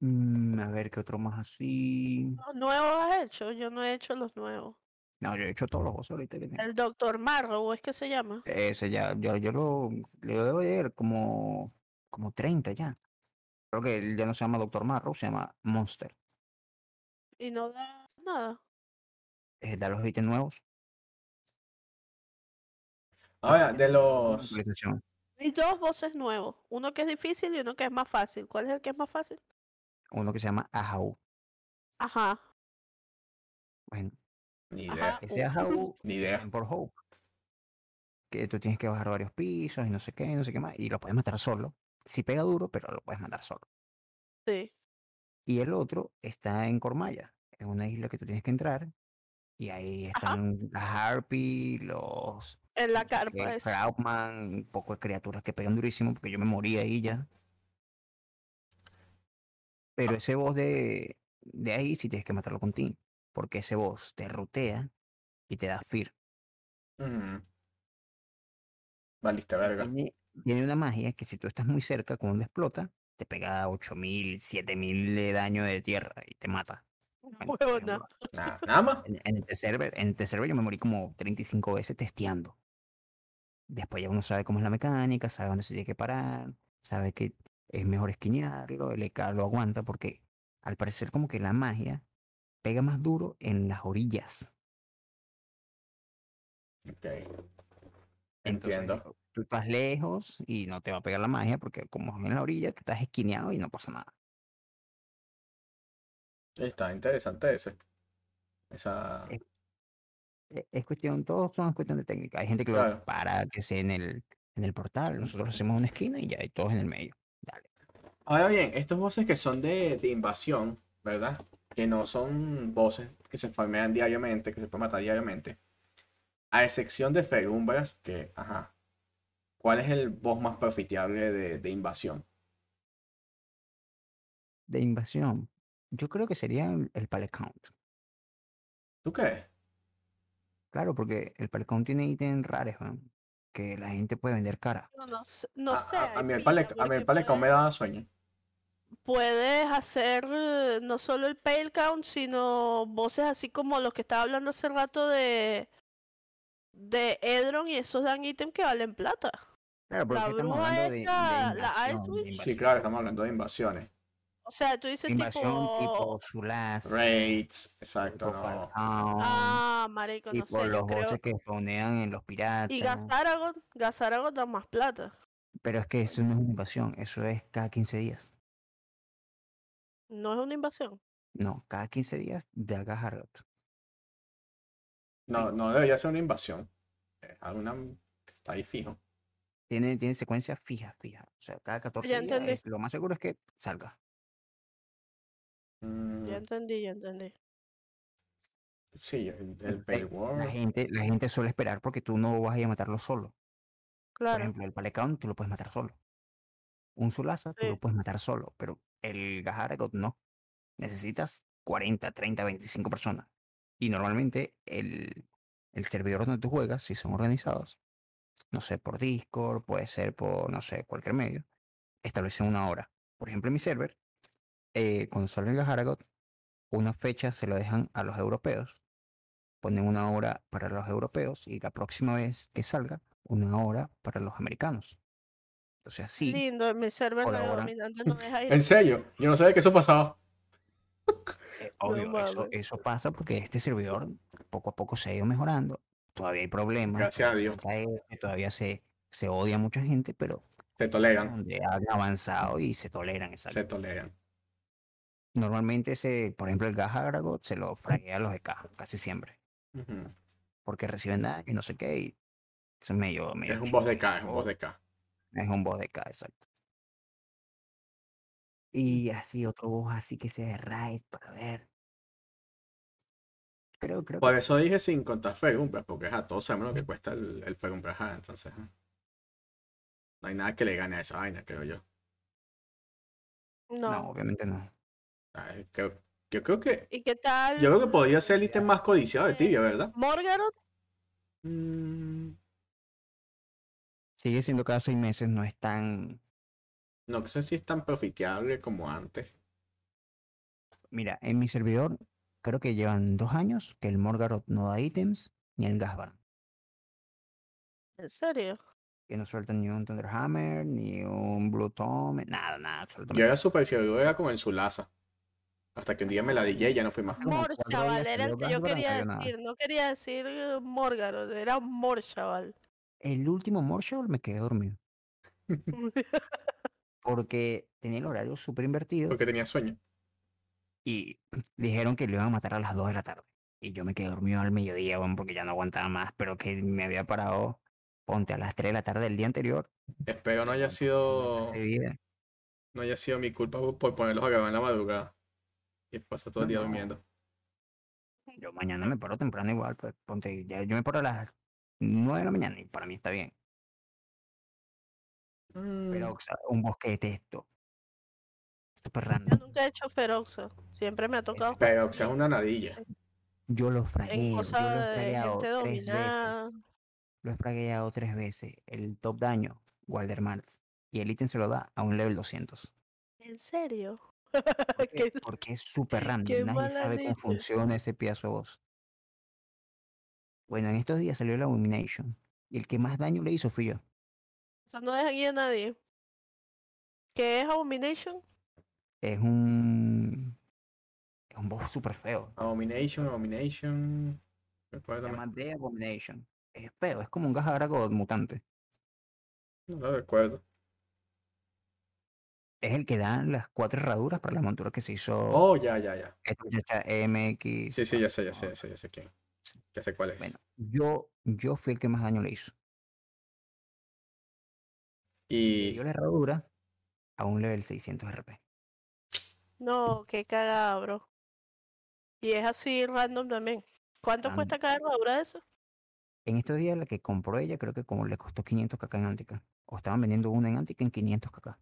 Mm, a ver qué otro más así. ¿Los nuevos has hecho? Yo no he hecho los nuevos. No, yo he hecho todos los bosses ahorita que tengo. El Doctor Marrow, ¿es que se llama? Ese ya, yo, yo lo, le debo de ver como, como 30 ya. Creo que él ya no se llama Doctor Marrow, se llama Monster. Y no da nada. Eh, da los ítems nuevos. Ahora, de los. actualización. Y dos voces nuevos. Uno que es difícil y uno que es más fácil. ¿Cuál es el que es más fácil? Uno que se llama Ahau. Ajá. Bueno, Ni Ajá. idea. ese. Ahau Ni idea. es por Hope. Que tú tienes que bajar varios pisos y no sé qué, no sé qué más. Y lo puedes matar solo. Si pega duro, pero lo puedes matar solo. Sí. Y el otro está en Cormaya. Es una isla que tú tienes que entrar. Y ahí Ajá. están las Harpy, los En la no carpa es. Krautman, un poco de criaturas que pegan durísimo, porque yo me morí ahí ya. Pero ese boss de, de ahí sí tienes que matarlo con Team. Porque ese boss te rutea y te da fear. Ujú. Valiste verga. Tiene, tiene una magia que si tú estás muy cerca, cuando explota, te pega 8000, 7000 de daño de tierra y te mata. Huevona. ejemplo, Nada, nada más. En, en este server, en este server yo me morí como 35 veces testeando. Después ya uno sabe cómo es la mecánica, sabe dónde se tiene que parar, sabe que es mejor esquinearlo, el EK lo aguanta porque al parecer como que la magia pega más duro en las orillas. Ok. Entonces, Entiendo. tú estás lejos y no te va a pegar la magia porque como es en la orilla, tú estás esquineado y no pasa nada. Está interesante ese. Esa. Eh, Es cuestión, todos son cuestión de técnica. Hay gente que lo Claro. para que sea en el, en el portal, nosotros hacemos una esquina y ya, y todos en el medio. Dale. Ahora bien, estos bosses que son de, de invasión, ¿verdad? Que no son bosses que se farmean diariamente, que se pueden matar diariamente. A excepción de Ferumbras, que, ajá. ¿Cuál es el boss más profitable de, de invasión? De invasión. Yo creo que sería el, el Pallet Count. ¿Tú qué? Claro, porque el Count tiene ítems raros, que la gente puede vender cara. No, no sé. No a, sé, a- a mí el pila, pale, a mí porque el pale me daba sueño. Puedes hacer eh, no solo el pale count, sino voces así como los que estaba hablando hace rato de de Edron y esos dan ítem que valen plata. Claro, pero La es que estamos hablando de, de esta, la invasión, de Icewind. Sí, claro, estamos hablando de invasiones. O sea, tú dices Invasión tipo tipo... Zulaz, Raids, exacto, tipo no. Ah, marico, no tipo sé, los creo... bosses que spawnean en los piratas. Y Gazaragon, Gazaragon da más plata. Pero es que eso no es una invasión, eso es cada 15 días. No es una invasión. No, cada 15 días de Aga Hargot. No, no debería ser una invasión. Es está ahí fijo. Tiene, tiene secuencia fija, fija. O sea, cada 14 días es- lo más seguro es que salga. Mm, Ya entendí, ya entendí. sí, el, el La gente, la gente suele esperar porque tú no vas a ir a matarlo solo. Por Claro. ejemplo, el Palecount tú lo puedes matar solo. Un Sulasa tú lo puedes matar solo, pero el Gaharagot no. Necesitas 40, 30, 25 personas. Y normalmente el, el servidor donde tú juegas, si son organizados, no sé, por Discord, puede ser por, no sé, cualquier medio, establecen una hora. Por ejemplo, en mi server, eh, cuando sale el Gaharagot, una fecha se lo dejan a los europeos. Ponen una hora para los europeos y la próxima vez que salga, una hora para los americanos. Entonces así, Lindo, en mi server dominante no deja ir. En serio, yo no sabía que eso pasaba. eh, No obvio, eso, pasa porque este servidor poco a poco se ha ido mejorando. Todavía hay problemas. Gracias a Dios. se cae, Todavía se, se odia a mucha gente, pero Se toleran, donde han avanzado y se toleran, exacto. se toleran. Normalmente ese, por ejemplo, el Gaharagot se lo fraguea a los de K, casi siempre. Porque reciben daño y no sé qué, y es medio, medio Es un boss de K, es un boss de K. Es un boss de K, exacto. Y así otro boss así que sea de raid para ver. Creo, creo Por que eso dije sin contar Fegumbras, porque a todos sabemos lo que cuesta el, el Fegumbra, ajá, entonces. No hay nada que le gane a esa vaina, creo yo. no, No. obviamente no. Ay, creo- yo creo que. ¿Y qué tal? Yo creo que podría ser el ítem más codiciado de Tibia, ¿verdad? Morgaroth, Mm, Sigue siendo cada seis meses, no es tan. no sé si es tan profitable como antes. Mira, en mi servidor creo que llevan dos años que el Morgaroth no da ítems ni el Gasbar. ¿en serio? Que no sueltan ni un Thunderhammer, ni un Blue Tome, nada, nada, Yo era super fiero, era como en su laza. Hasta que un día me la DJ y ya no fui más. Mor, chaval, era el que yo quería decir. No quería decir eh, Morgaroth, era Mor, chaval. El último Morshovel me quedé dormido. Porque tenía el horario súper invertido Porque tenía sueño. y dijeron que lo iban a matar a las 2 de la tarde. Y yo me quedé dormido al mediodía, porque ya no aguantaba más, pero que me había parado, ponte a las 3 de la tarde del día anterior. Espero no haya sido. de vida. No haya sido mi culpa por, por ponerlos a grabar en la madrugada. Y pasar todo el día No. durmiendo. Yo mañana me paro temprano igual, pues ponte, ya yo me paro a las 9 de la mañana y para mí está bien. Pero, Mm, sea, un bosque de texto. Súper Yo random. nunca he hecho Feroxa. Siempre me ha tocado sea, es una nadilla. Yo lo en fragueo, yo lo he fragueado tres dominada. veces. Lo he fragueado tres veces. El top daño, Waldermarts. Y el ítem se lo da a un level 200. ¿En serio? Porque es súper qué random. Nadie sabe cómo funciona ese pedazo de voz. Bueno, en estos días salió la Abomination. Y el que más daño le hizo fui yo. Eso no deja guía a nadie. ¿Qué es Abomination? Es un. Es un boss súper feo. Abomination, Abomination. Se llama The Abomination. Es feo, es como un Gajarago mutante. No lo recuerdo. Es el que da las cuatro herraduras para la montura que se hizo. Oh, ya, ya, ya. esta muchacha MX. Sí, sí, ya sé, ya sé, ya sé, ya sé quién. Ya sé cuál es. Bueno, yo, yo fui el que más daño le hizo. Le Y dio la herradura a un level 600 RP. No, qué cagada, bro. Y es así random también. ¿Cuánto Random. cuesta cada herradura de eso? En estos días la que compró ella creo que como le costó 500 kk en Antica. O estaban vendiendo una en Antica en 500 kk.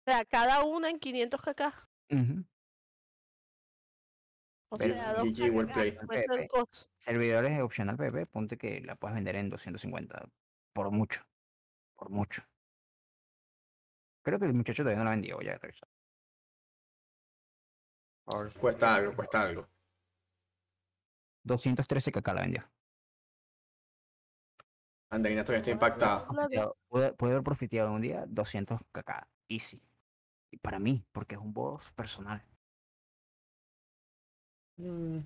O sea, cada una en 500 kk. O Pero sea, dos GG, well el costo. Servidores opcional PP, ponte que la puedes vender en 250. Por mucho. Por mucho. Creo que el muchacho todavía no la vendió, voy a revisar. Por cuesta algo, cuesta algo. 213 kk la vendió. Andarina todavía está impactada. Puede, puede haber profiteado en un día 200 kk. Easy. Y para mí, porque es un boss personal. Mm.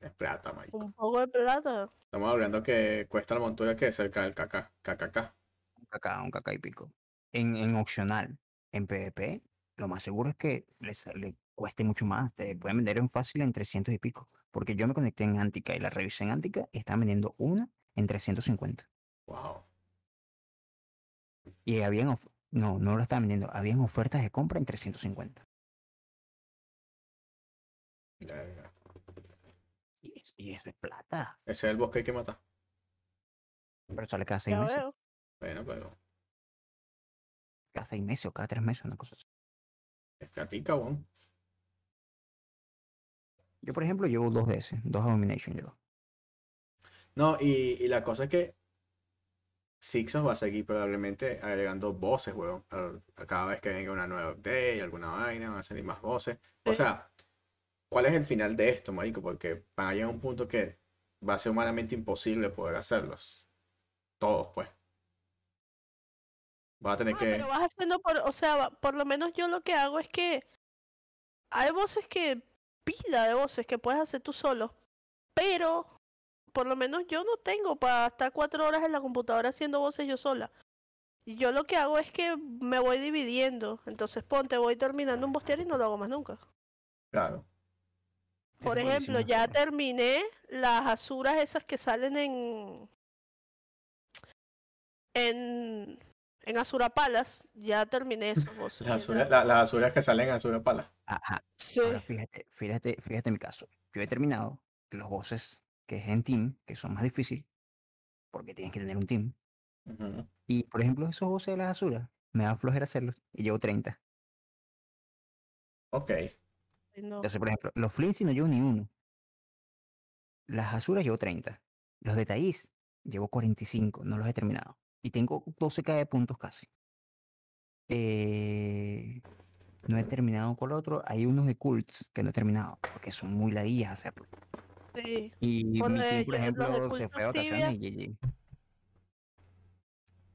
Es plata, Mike. Un poco de plata. Estamos hablando que cuesta la montura que es cerca del KK. KKK. Un kk, un kk y pico. En, en opcional, en PvP, lo más seguro es que les, le cueste mucho más. Te pueden vender en fácil en 300 y pico. Porque yo me conecté en Antica y la revisé en Antica y estaban vendiendo una en 350. Wow. Y habían, of- no, no lo estaban vendiendo, habían ofertas de compra en 350. Verga. Y, es- y eso es plata. Ese es el bosque que hay que matar. Pero sale cada seis Ya meses. veo. Bueno, pero Cada seis meses o cada tres meses, una cosa así. es platica, weón. Yo, por ejemplo, llevo dos de ese, dos Abomination llevo. No, y, y la cosa es que Sixos va a seguir probablemente agregando voces, weón. A, a cada vez que venga una nueva update, alguna vaina, van a salir más voces. O Sí. sea, ¿cuál es el final de esto, marico? Porque va a llegar un punto que va a ser humanamente imposible poder hacerlos. Todos, pues. Va a tener Ah, que... pero vas haciendo por, o sea, por lo menos yo lo que hago es que hay voces que pila de voces que puedes hacer tú solo, pero por lo menos yo no tengo para estar cuatro horas en la computadora haciendo voces yo sola. Y Yo lo que hago es que me voy dividiendo. Entonces, ponte, voy terminando un bostear y no lo hago más nunca. Claro. Por es ejemplo, buenísimo ya terminé las asuras esas que salen en en en Azura Palace. Ya terminé esas voces. Las azuras, la- las azuras que salen en Azura Pala. Ajá. Sí. Ahora fíjate, fíjate, fíjate mi caso. yo he terminado los bosses que es en team, que son más difíciles, porque tienes que tener un team. Y por ejemplo, esos bosses de las Azuras, me da flojera hacerlos y llevo 30. Ok. No. Entonces, por ejemplo, los Flincy no llevo ni uno. Las Azuras llevo 30. Los de Thais llevo 45, no los he terminado. Y tengo 12k de puntos casi. Eh, no he terminado con el otro. Hay unos de cults que no he terminado, porque son muy ladillas hacerlo. Sí. Y Por mi de team, por ellos, los de ejemplo, se fue cultos vacaciones y GG.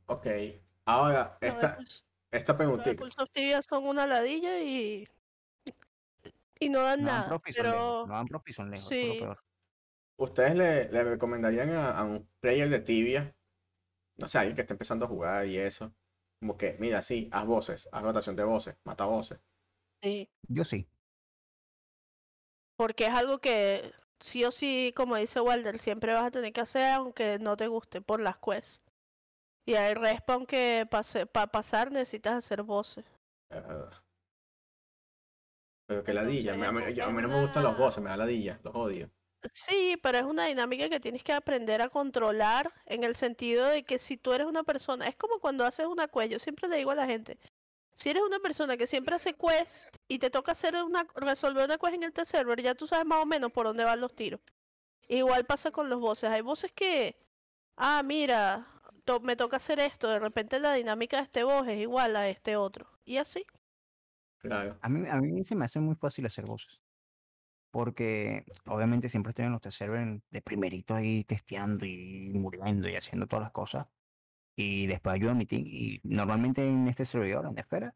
Ok. Ahora, Los esta, Pulse- esta los preguntita. Pulse of Tibia son una ladilla y. Y no dan No nada. lejos. Pero. No dan prof y son lejos. Eso es sí. lo peor. ¿Ustedes le, le recomendarían a, a un player de tibia, no sé, alguien que esté empezando a jugar y eso, como que, mira, sí, haz voces, haz rotación de voces, mata voces? Sí. Yo sí. Porque es algo que sí o sí, como dice Walder, siempre vas a tener que hacer aunque no te guste por las quests. Y hay respawn que para pasar necesitas hacer voces. Es verdad. Pero que ladilla, me- a mí, a mí no me gustan los voces, me da ladilla, los odio. Sí, pero es una dinámica que tienes que aprender a controlar en el sentido de que si tú eres una persona, es como cuando haces una quest, yo siempre le digo a la gente, si eres una persona que siempre hace quest y te toca hacer una, resolver una quest en este server, ya tú sabes más o menos por dónde van los tiros. Igual pasa con los voces, hay voces que, ah, mira, to- me toca hacer esto, de repente la dinámica de este voz es igual a este otro. Y así. Claro. A mí, a mí se me hace muy fácil hacer voces. Porque obviamente siempre estoy en los test server de primerito ahí testeando y muriendo y haciendo todas las cosas. Y después ayudo a mi team. Y normalmente en este servidor, en Esfera,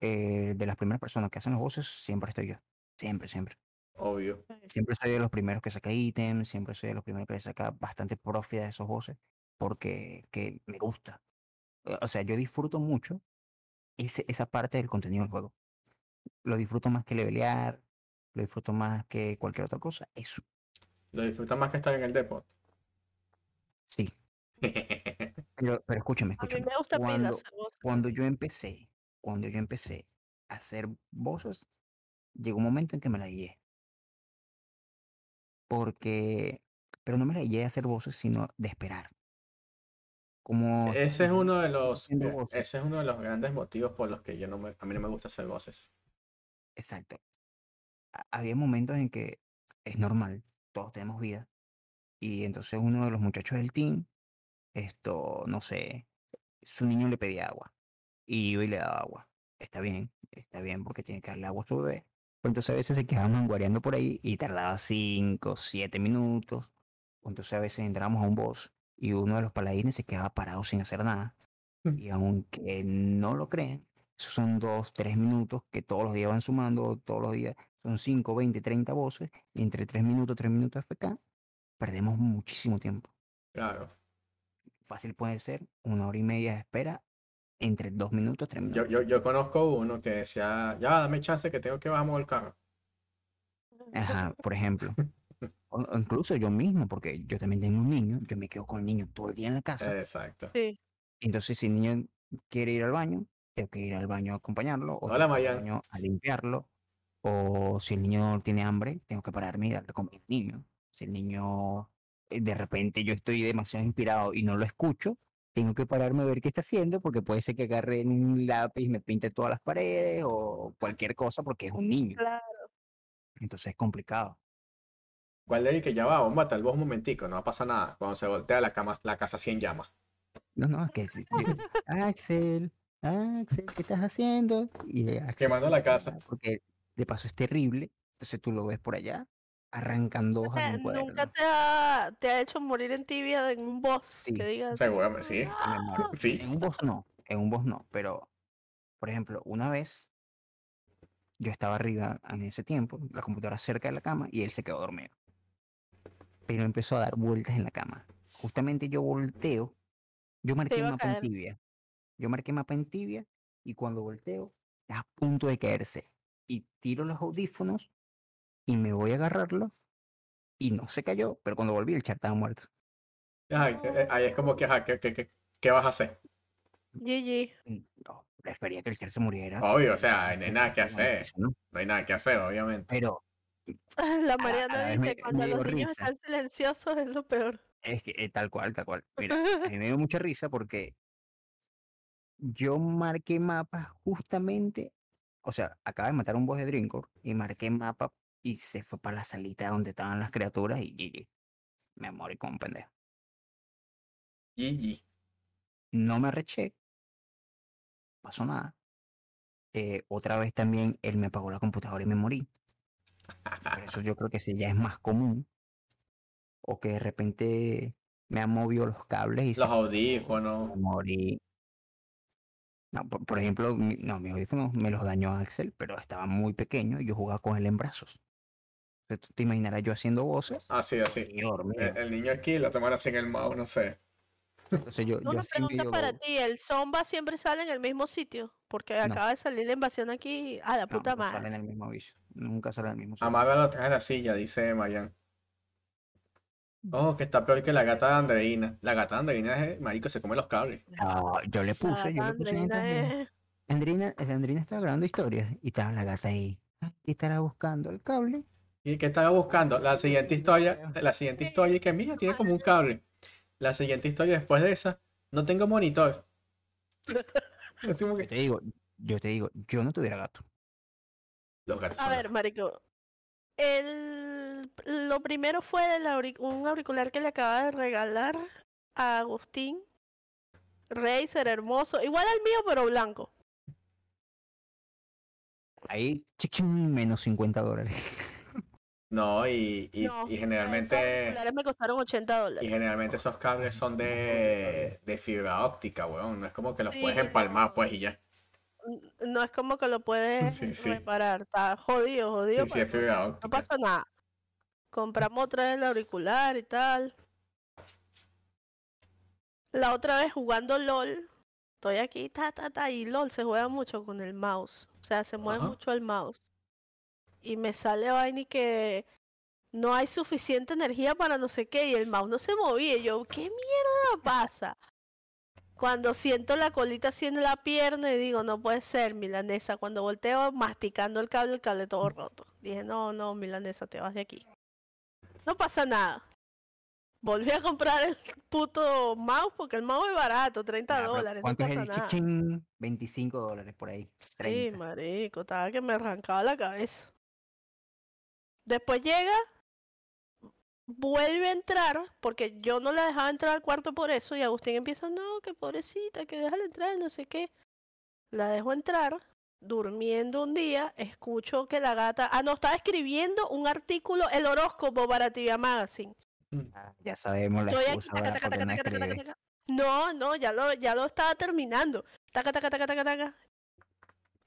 eh, de las primeras personas que hacen los voces, siempre estoy yo. Siempre, siempre. Obvio. Siempre soy de los primeros que saca ítems, siempre soy de los primeros que saca bastante profit de esos voces, porque que me gusta. Eh, O sea, yo disfruto mucho ese, esa parte del contenido del juego. Lo disfruto más que levelear, lo disfruto más que cualquier otra cosa. Eso, Lo disfrutan más que estar en el depot. sí. Pero, pero escúchame, A mí escúchame. me gusta Cuando, hacer voces. cuando yo empecé, cuando yo empecé a hacer voces, llegó un momento en que me la guié. Porque, pero no me la guié de hacer voces, sino de esperar. Como Ese es uno de los, eh, ese es uno de los grandes motivos por los que yo no me, a mí no me gusta hacer voces. Exacto. Ha- Había momentos en que es normal, todos tenemos vida. Y entonces uno de los muchachos del team, esto, no sé, su niño le pedía agua. Y yo y le daba agua. Está bien, está bien porque tiene que darle agua a su bebé. Pero entonces a veces se quedaban guareando por ahí y tardaba 5, 7 minutos. Entonces a veces entramos a un boss y uno de los paladines se quedaba parado sin hacer nada. Mm. Y aunque no lo esos son 2, 3 minutos que todos los días van sumando, todos los días son 5, 20, 30 voces. Y entre 3 minutos, 3 minutos FK, perdemos muchísimo tiempo. Claro. Fácil puede ser una hora y media de espera entre 2 minutos, 3 Yo, minutos. yo, yo conozco uno que decía, ya dame chance que tengo que bajar el carro. Ajá, por ejemplo. O, o incluso yo mismo, porque yo también tengo un niño, yo me quedo con el niño todo el día en la casa. Exacto. Sí. Entonces, si el niño quiere ir al baño, tengo que ir al baño a acompañarlo, o Hola, al baño a limpiarlo, o si el niño tiene hambre, tengo que pararme y darle comida al niño. Si el niño, de repente yo estoy demasiado inspirado y no lo escucho, tengo que pararme a ver qué está haciendo, porque puede ser que agarre un lápiz y me pinte todas las paredes, o cualquier cosa, porque es un niño. Claro. Entonces es complicado. ¿Cuál de ahí que ya va? Vamos a matar el boss un momentico, no va a pasar nada. Cuando se voltea la, cama, la casa así en llamas. No, no, es que Axel, Axel, ¿qué estás haciendo? Y eh, Axel, Quemando la "No sé casa". nada", Porque de paso es terrible. Entonces tú lo ves por allá arrancando hojas de un cuaderno. ¿Nunca te ha, te ha hecho morir en tibia en un boss? Sí, Que digas, Seguramente, sí. Muere. Sí. En un boss no, en un boss no, pero por ejemplo, una vez yo estaba arriba en ese tiempo, la computadora cerca de la cama y él se quedó dormido. Pero empezó a dar vueltas en la cama. Justamente yo volteo, yo marqué mapa en tibia. Yo marqué mapa en tibia y cuando volteo, está a punto de caerse. Y tiro los audífonos y me voy a agarrarlo y no se cayó, pero cuando volví el chat estaba muerto. Eh, ahí es como que, ajá, ¿qué, qué, qué, qué vas a hacer? GG. Mm, No, prefería que el chat se muriera. Obvio, o sea, no hay nada que hacer. no. Hay nada que hacer, obviamente. Pero La Mariana dice, me- cuando me los niños risa. están silenciosos es lo peor. Es que eh, tal cual, tal cual. Mira, a mí me dio mucha risa porque yo marqué mapa justamente, o sea, acaba de matar un boss de Drinkor y marqué mapa y se fue para la salita donde estaban las criaturas y GG. Me morí como un pendejo. GG. No me arreché. Pasó nada. Eh, otra vez también él me apagó la computadora y me morí. Pero eso yo creo que sí ya es más común. O que de repente me han movido los cables y se Los me audífonos. morí. No, por, por ejemplo, mi- no, mis audífonos me los dañó Axel, pero estaba muy pequeño y yo jugaba con él en brazos. Te imaginarás yo haciendo voces Así, así. El, el niño aquí la tomara sin el mouse, no sé. Entonces yo, yo Una pregunta para ti, ¿el Zomba siempre sale en el mismo sitio? Porque No. acaba de salir la invasión aquí a la no, puta no sale madre. en el mismo aviso. Nunca sale en el mismo sitio. Amágalo atrás de la silla, dice Marian. Oh, que está peor que la gata de Andreina. La gata de Andreina es, marico, se come los cables. No, yo le La puse, yo le puse Andreina es- Andrina, eh, Andrina estaba grabando historias y estaba la gata ahí. Ah, Y estará buscando el cable. ¿Y qué estaba buscando? La siguiente historia, la siguiente historia y que mira, tiene como un cable. La siguiente historia después de esa, no tengo monitor. Yo te digo, yo te digo, yo no tuviera gato. los gatos A ver, marico. El... Lo primero fue el auric- un auricular que le acaba de regalar a Agustín. Razer, hermoso. Igual al mío, pero blanco. Ahí, chiquín, menos 50 dólares. No, y, y, No, y generalmente, auriculares me costaron 80 y dólares. generalmente esos cables son de, de fibra óptica, weón. No es como que los puedes empalmar, no. pues, y ya. No es como que lo puedes Sí, sí. reparar. Está jodido, jodido. Sí, sí, pero es fibra no óptica. pasa nada. Compramos otra vez el auricular y tal. La otra vez jugando LOL. Estoy aquí, ta, ta, ta. Y LOL se juega mucho con el mouse. O sea, se mueve Ajá. mucho el mouse. Y me sale vaina y que no hay suficiente energía para no sé qué. Y el mouse no se movía. Y yo, ¿qué mierda pasa? Cuando siento la colita así en la pierna y digo, no puede ser, milanesa. Cuando volteo masticando el cable, el cable todo roto. Dije, no, no, milanesa, te vas de aquí. No pasa nada. Volví a comprar el puto mouse porque el mouse es barato, 30 Ya, pero dólares, no ¿Cuánto es pasa el nada. chichín? 25 dólares por ahí. Sí, 30. marico, estaba que me arrancaba la cabeza. Después llega, vuelve a entrar, porque yo no la dejaba entrar al cuarto por eso, y Agustín empieza, no, que pobrecita, que déjala entrar, no sé qué. La dejo entrar, durmiendo un día, escucho que la gata, ah, no, estaba escribiendo un artículo, el horóscopo para Tibia Magazine. Ah, ya sabemos la aquí, excusa taca, ahora taca, porque no taca, taca, taca, escribe. taca. No, no, ya lo, ya lo estaba terminando. Taca, taca, taca, taca, taca.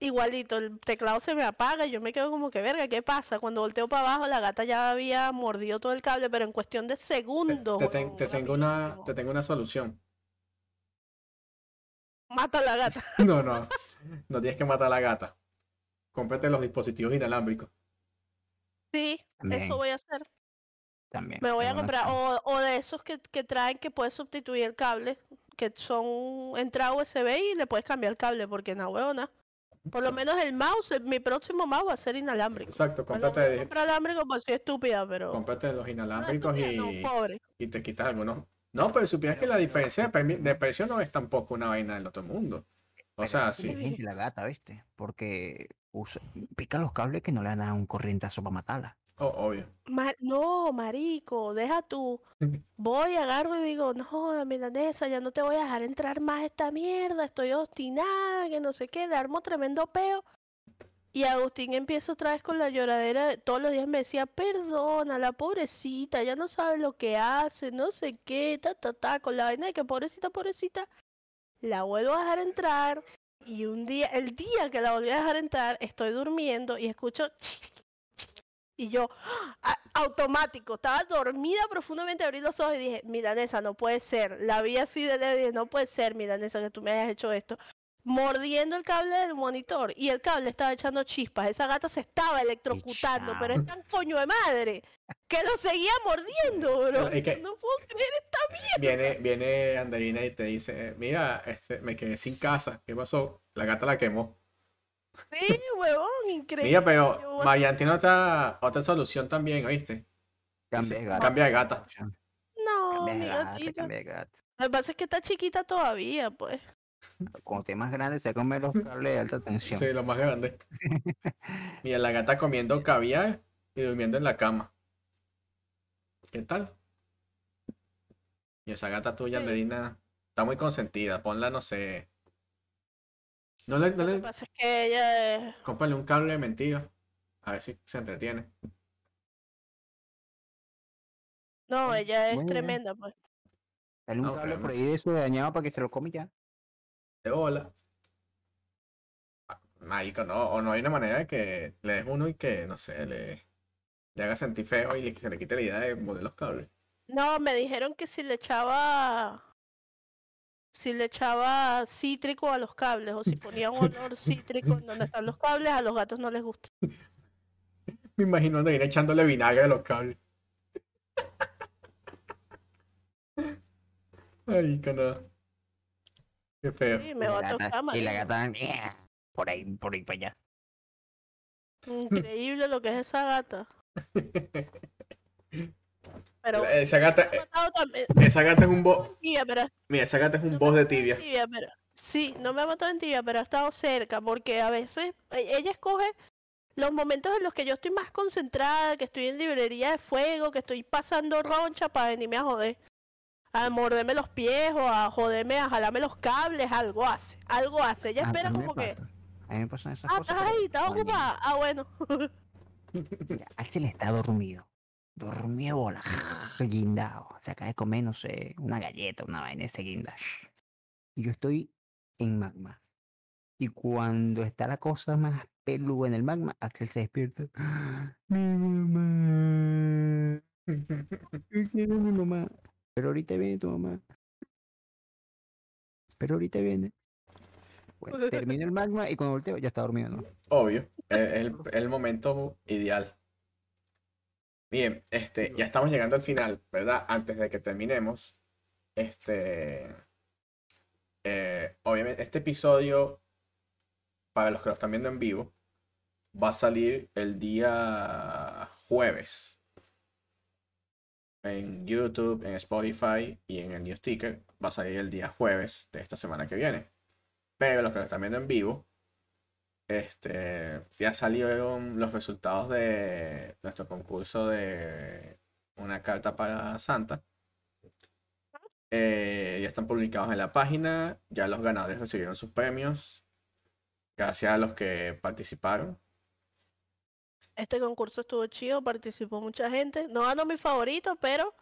Igualito, el teclado se me apaga y yo me quedo como que verga, ¿qué pasa? Cuando volteo para abajo, la gata ya había mordido todo el cable, pero en cuestión de segundos. Te, ten- huevón, te tengo una, te tengo una solución. Mata a la gata. No, no. No tienes que matar a la gata. Cómprate los dispositivos inalámbricos. Sí, eso voy a hacer. también. Me voy a comprar, o, o de esos que, que traen que puedes sustituir el cable, que son entrada USB y le puedes cambiar el cable, porque no, huevona. Por lo menos el mouse, mi próximo mouse va a ser inalámbrico. Exacto, No cómprate, comprar alámbrico pues soy estúpida, pero... cómprate los No, inalámbricos no, y, pobre. y te quitas algunos. No, pero supieras que la diferencia de, precio no es tampoco una vaina del otro mundo. O Pero sea, es sí. la gata, ¿viste? Porque usa, pica los cables que no le dan a un corrientazo para matarla. Oh, obvio. Ma- no, marico, deja tú. Voy, agarro y digo, no, la milanesa, ya no te voy a dejar entrar más a esta mierda, estoy obstinada, que no sé qué, le armo tremendo peo. Y Agustín empieza otra vez con la lloradera, de- todos los días me decía, perdona, la pobrecita, ya no sabe lo que hace, no sé qué, ta, ta, ta, con la vaina de que pobrecita, pobrecita, la vuelvo a dejar entrar. Y un día, el día que la volví a dejar entrar, estoy durmiendo y escucho y yo, a- automático, estaba dormida profundamente, abrí los ojos y dije, Milanesa, no puede ser. La vi así de leve y dije, no puede ser, Milanesa, que tú me hayas hecho esto. Mordiendo el cable del monitor y el cable estaba echando chispas. Esa gata se estaba electrocutando, pero es tan coño de madre que lo seguía mordiendo, bro. Es que- No puedo creer esta Viene, viene Anderina y te dice, mira, este, me quedé sin casa. ¿Qué pasó? La gata la quemó. Sí, huevón, increíble. Mira, pero Marian tiene otra, otra solución también, ¿oíste? Cambia de gata. Cambia de gata. No, Cambia de gata, cambia de gata. Lo que pasa es que está chiquita todavía, pues. Cuando esté más grande se come los cables de alta tensión. Sí, lo más grande. Mira, la gata comiendo caviar y durmiendo en la cama. ¿Qué tal? Y esa gata tuya, Sí. Andrina, está muy consentida. Ponla, no sé. No le, no Lo que le, pasa es que ella es... cómprale un cable de mentira. A ver si se entretiene. No, ella es tremenda, pues. Dale un cable por ahí de eso dañado para que se lo come ya. De bola. Marico, no. O no hay una manera de que le des uno y que, no sé, le, le haga sentir feo y le- se le quite la idea de mover los cables. No, me dijeron que si le echaba... Si le echaba cítrico a los cables o si ponía un olor cítrico en donde están los cables, a los gatos no les gusta. Me imagino a Andrina echándole vinagre a los cables. Ay, que no. Qué feo. Sí, Y me la va a gata- tocar, y la gata por ahí, por ahí para allá. Increíble lo que es esa gata. Pero Esa gata, esa gata es un boss. Mira, esa gata es un no boss de tibia. tibia, pero sí, no me ha matado en tibia, pero ha estado cerca, porque a veces e- ella escoge los momentos en los que yo estoy más concentrada, que estoy en librería de fuego, que estoy pasando roncha para venirme a joder. A morderme los pies o a joderme, a jalarme los cables, algo hace, algo hace. Ella Ah, espera como que, pasa. A mí me pasan esas ah, cosas. ahí, niño. ocupada. Ah, bueno. Axel está dormido. Dormido bola. Guindado. Se acaba de comer, no sé, una galleta, una vaina ese guinda. Y yo estoy en magma. Y cuando está la cosa más peluda en el magma, Axel se despierta. Mi mamá. Quiero mi mamá. Pero ahorita viene tu mamá. Pero ahorita viene. Bueno, termino el magma y cuando volteo ya está dormido, ¿no? Obvio. Es el, el momento ideal. Bien, este, ya estamos llegando al final, ¿verdad? Antes de que terminemos. Este. eh, obviamente, este episodio, para los que lo están viendo en vivo, va a salir el día jueves. En YouTube, en Spotify y en el News Ticker. Va a salir el día jueves de esta semana que viene. Pero los que lo están viendo en vivo, este, ya salieron los resultados de nuestro concurso de una carta para Santa. Eh, ya están publicados en la página, ya los ganadores recibieron sus premios. Gracias a los que participaron. Este concurso estuvo chido, participó mucha gente. No ganó mi favorito, pero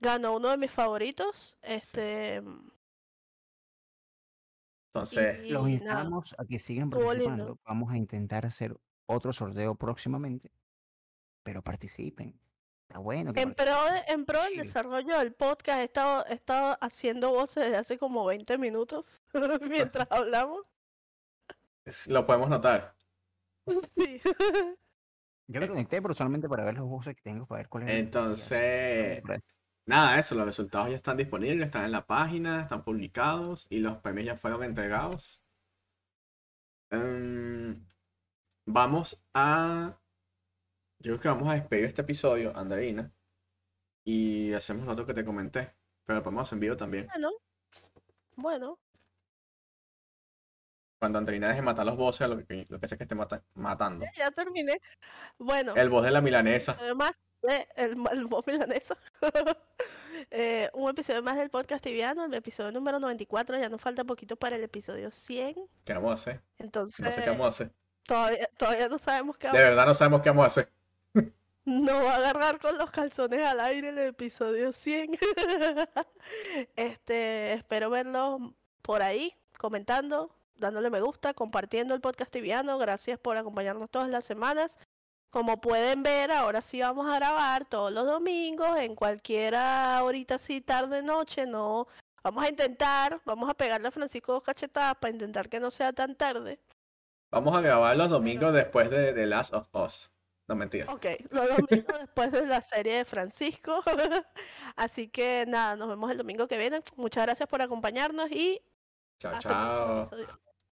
ganó uno de mis favoritos. Este. Entonces, y Los nada. instamos a que sigan participando. Vamos a intentar hacer otro sorteo próximamente. Pero participen. Está bueno que En pro, de- en pro del Sí. desarrollo del podcast, he estado, he estado haciendo voces desde hace como 20 minutos mientras hablamos. lo podemos notar. Sí. Yo me conecté, pero solamente para ver los voces que tengo, para ver cuál es. el- Entonces. Nada, eso, los resultados ya están disponibles, están en la página, están publicados y los premios ya fueron entregados. Em, vamos a. Yo creo que vamos a despedir este episodio, Andreina. Y hacemos lo otro que te comenté. Pero lo ponemos en vivo también. Bueno, bueno, Cuando Andreina deje matar los bosses, lo que, lo que sea que esté mata- matando. ya terminé. Bueno, El boss de la milanesa. además de el, el milanesa. Eh, un episodio más del podcast tibiano, el episodio número 94. Ya nos falta poquito para el episodio 100. ¿Qué vamos a hacer? Entonces, No sé qué vamos a hacer. todavía, todavía no sabemos qué De vamos a verdad no sabemos qué vamos a hacer. No va a agarrar con los calzones al aire el episodio 100. Este, espero verlos por ahí, comentando, dándole me gusta, compartiendo el podcast tibiano. Gracias por acompañarnos todas las semanas. Como pueden ver, ahora sí vamos a grabar todos los domingos, en cualquiera horita así, tarde, noche, no. Vamos a intentar, vamos a pegarle a Francisco dos cachetadas para intentar que no sea tan tarde. Vamos a grabar los domingos después de The Last of Us. No, mentira. Ok, los domingos después de la serie de Francisco. Así que nada, nos vemos el domingo que viene. Muchas gracias por acompañarnos y Chao, chao.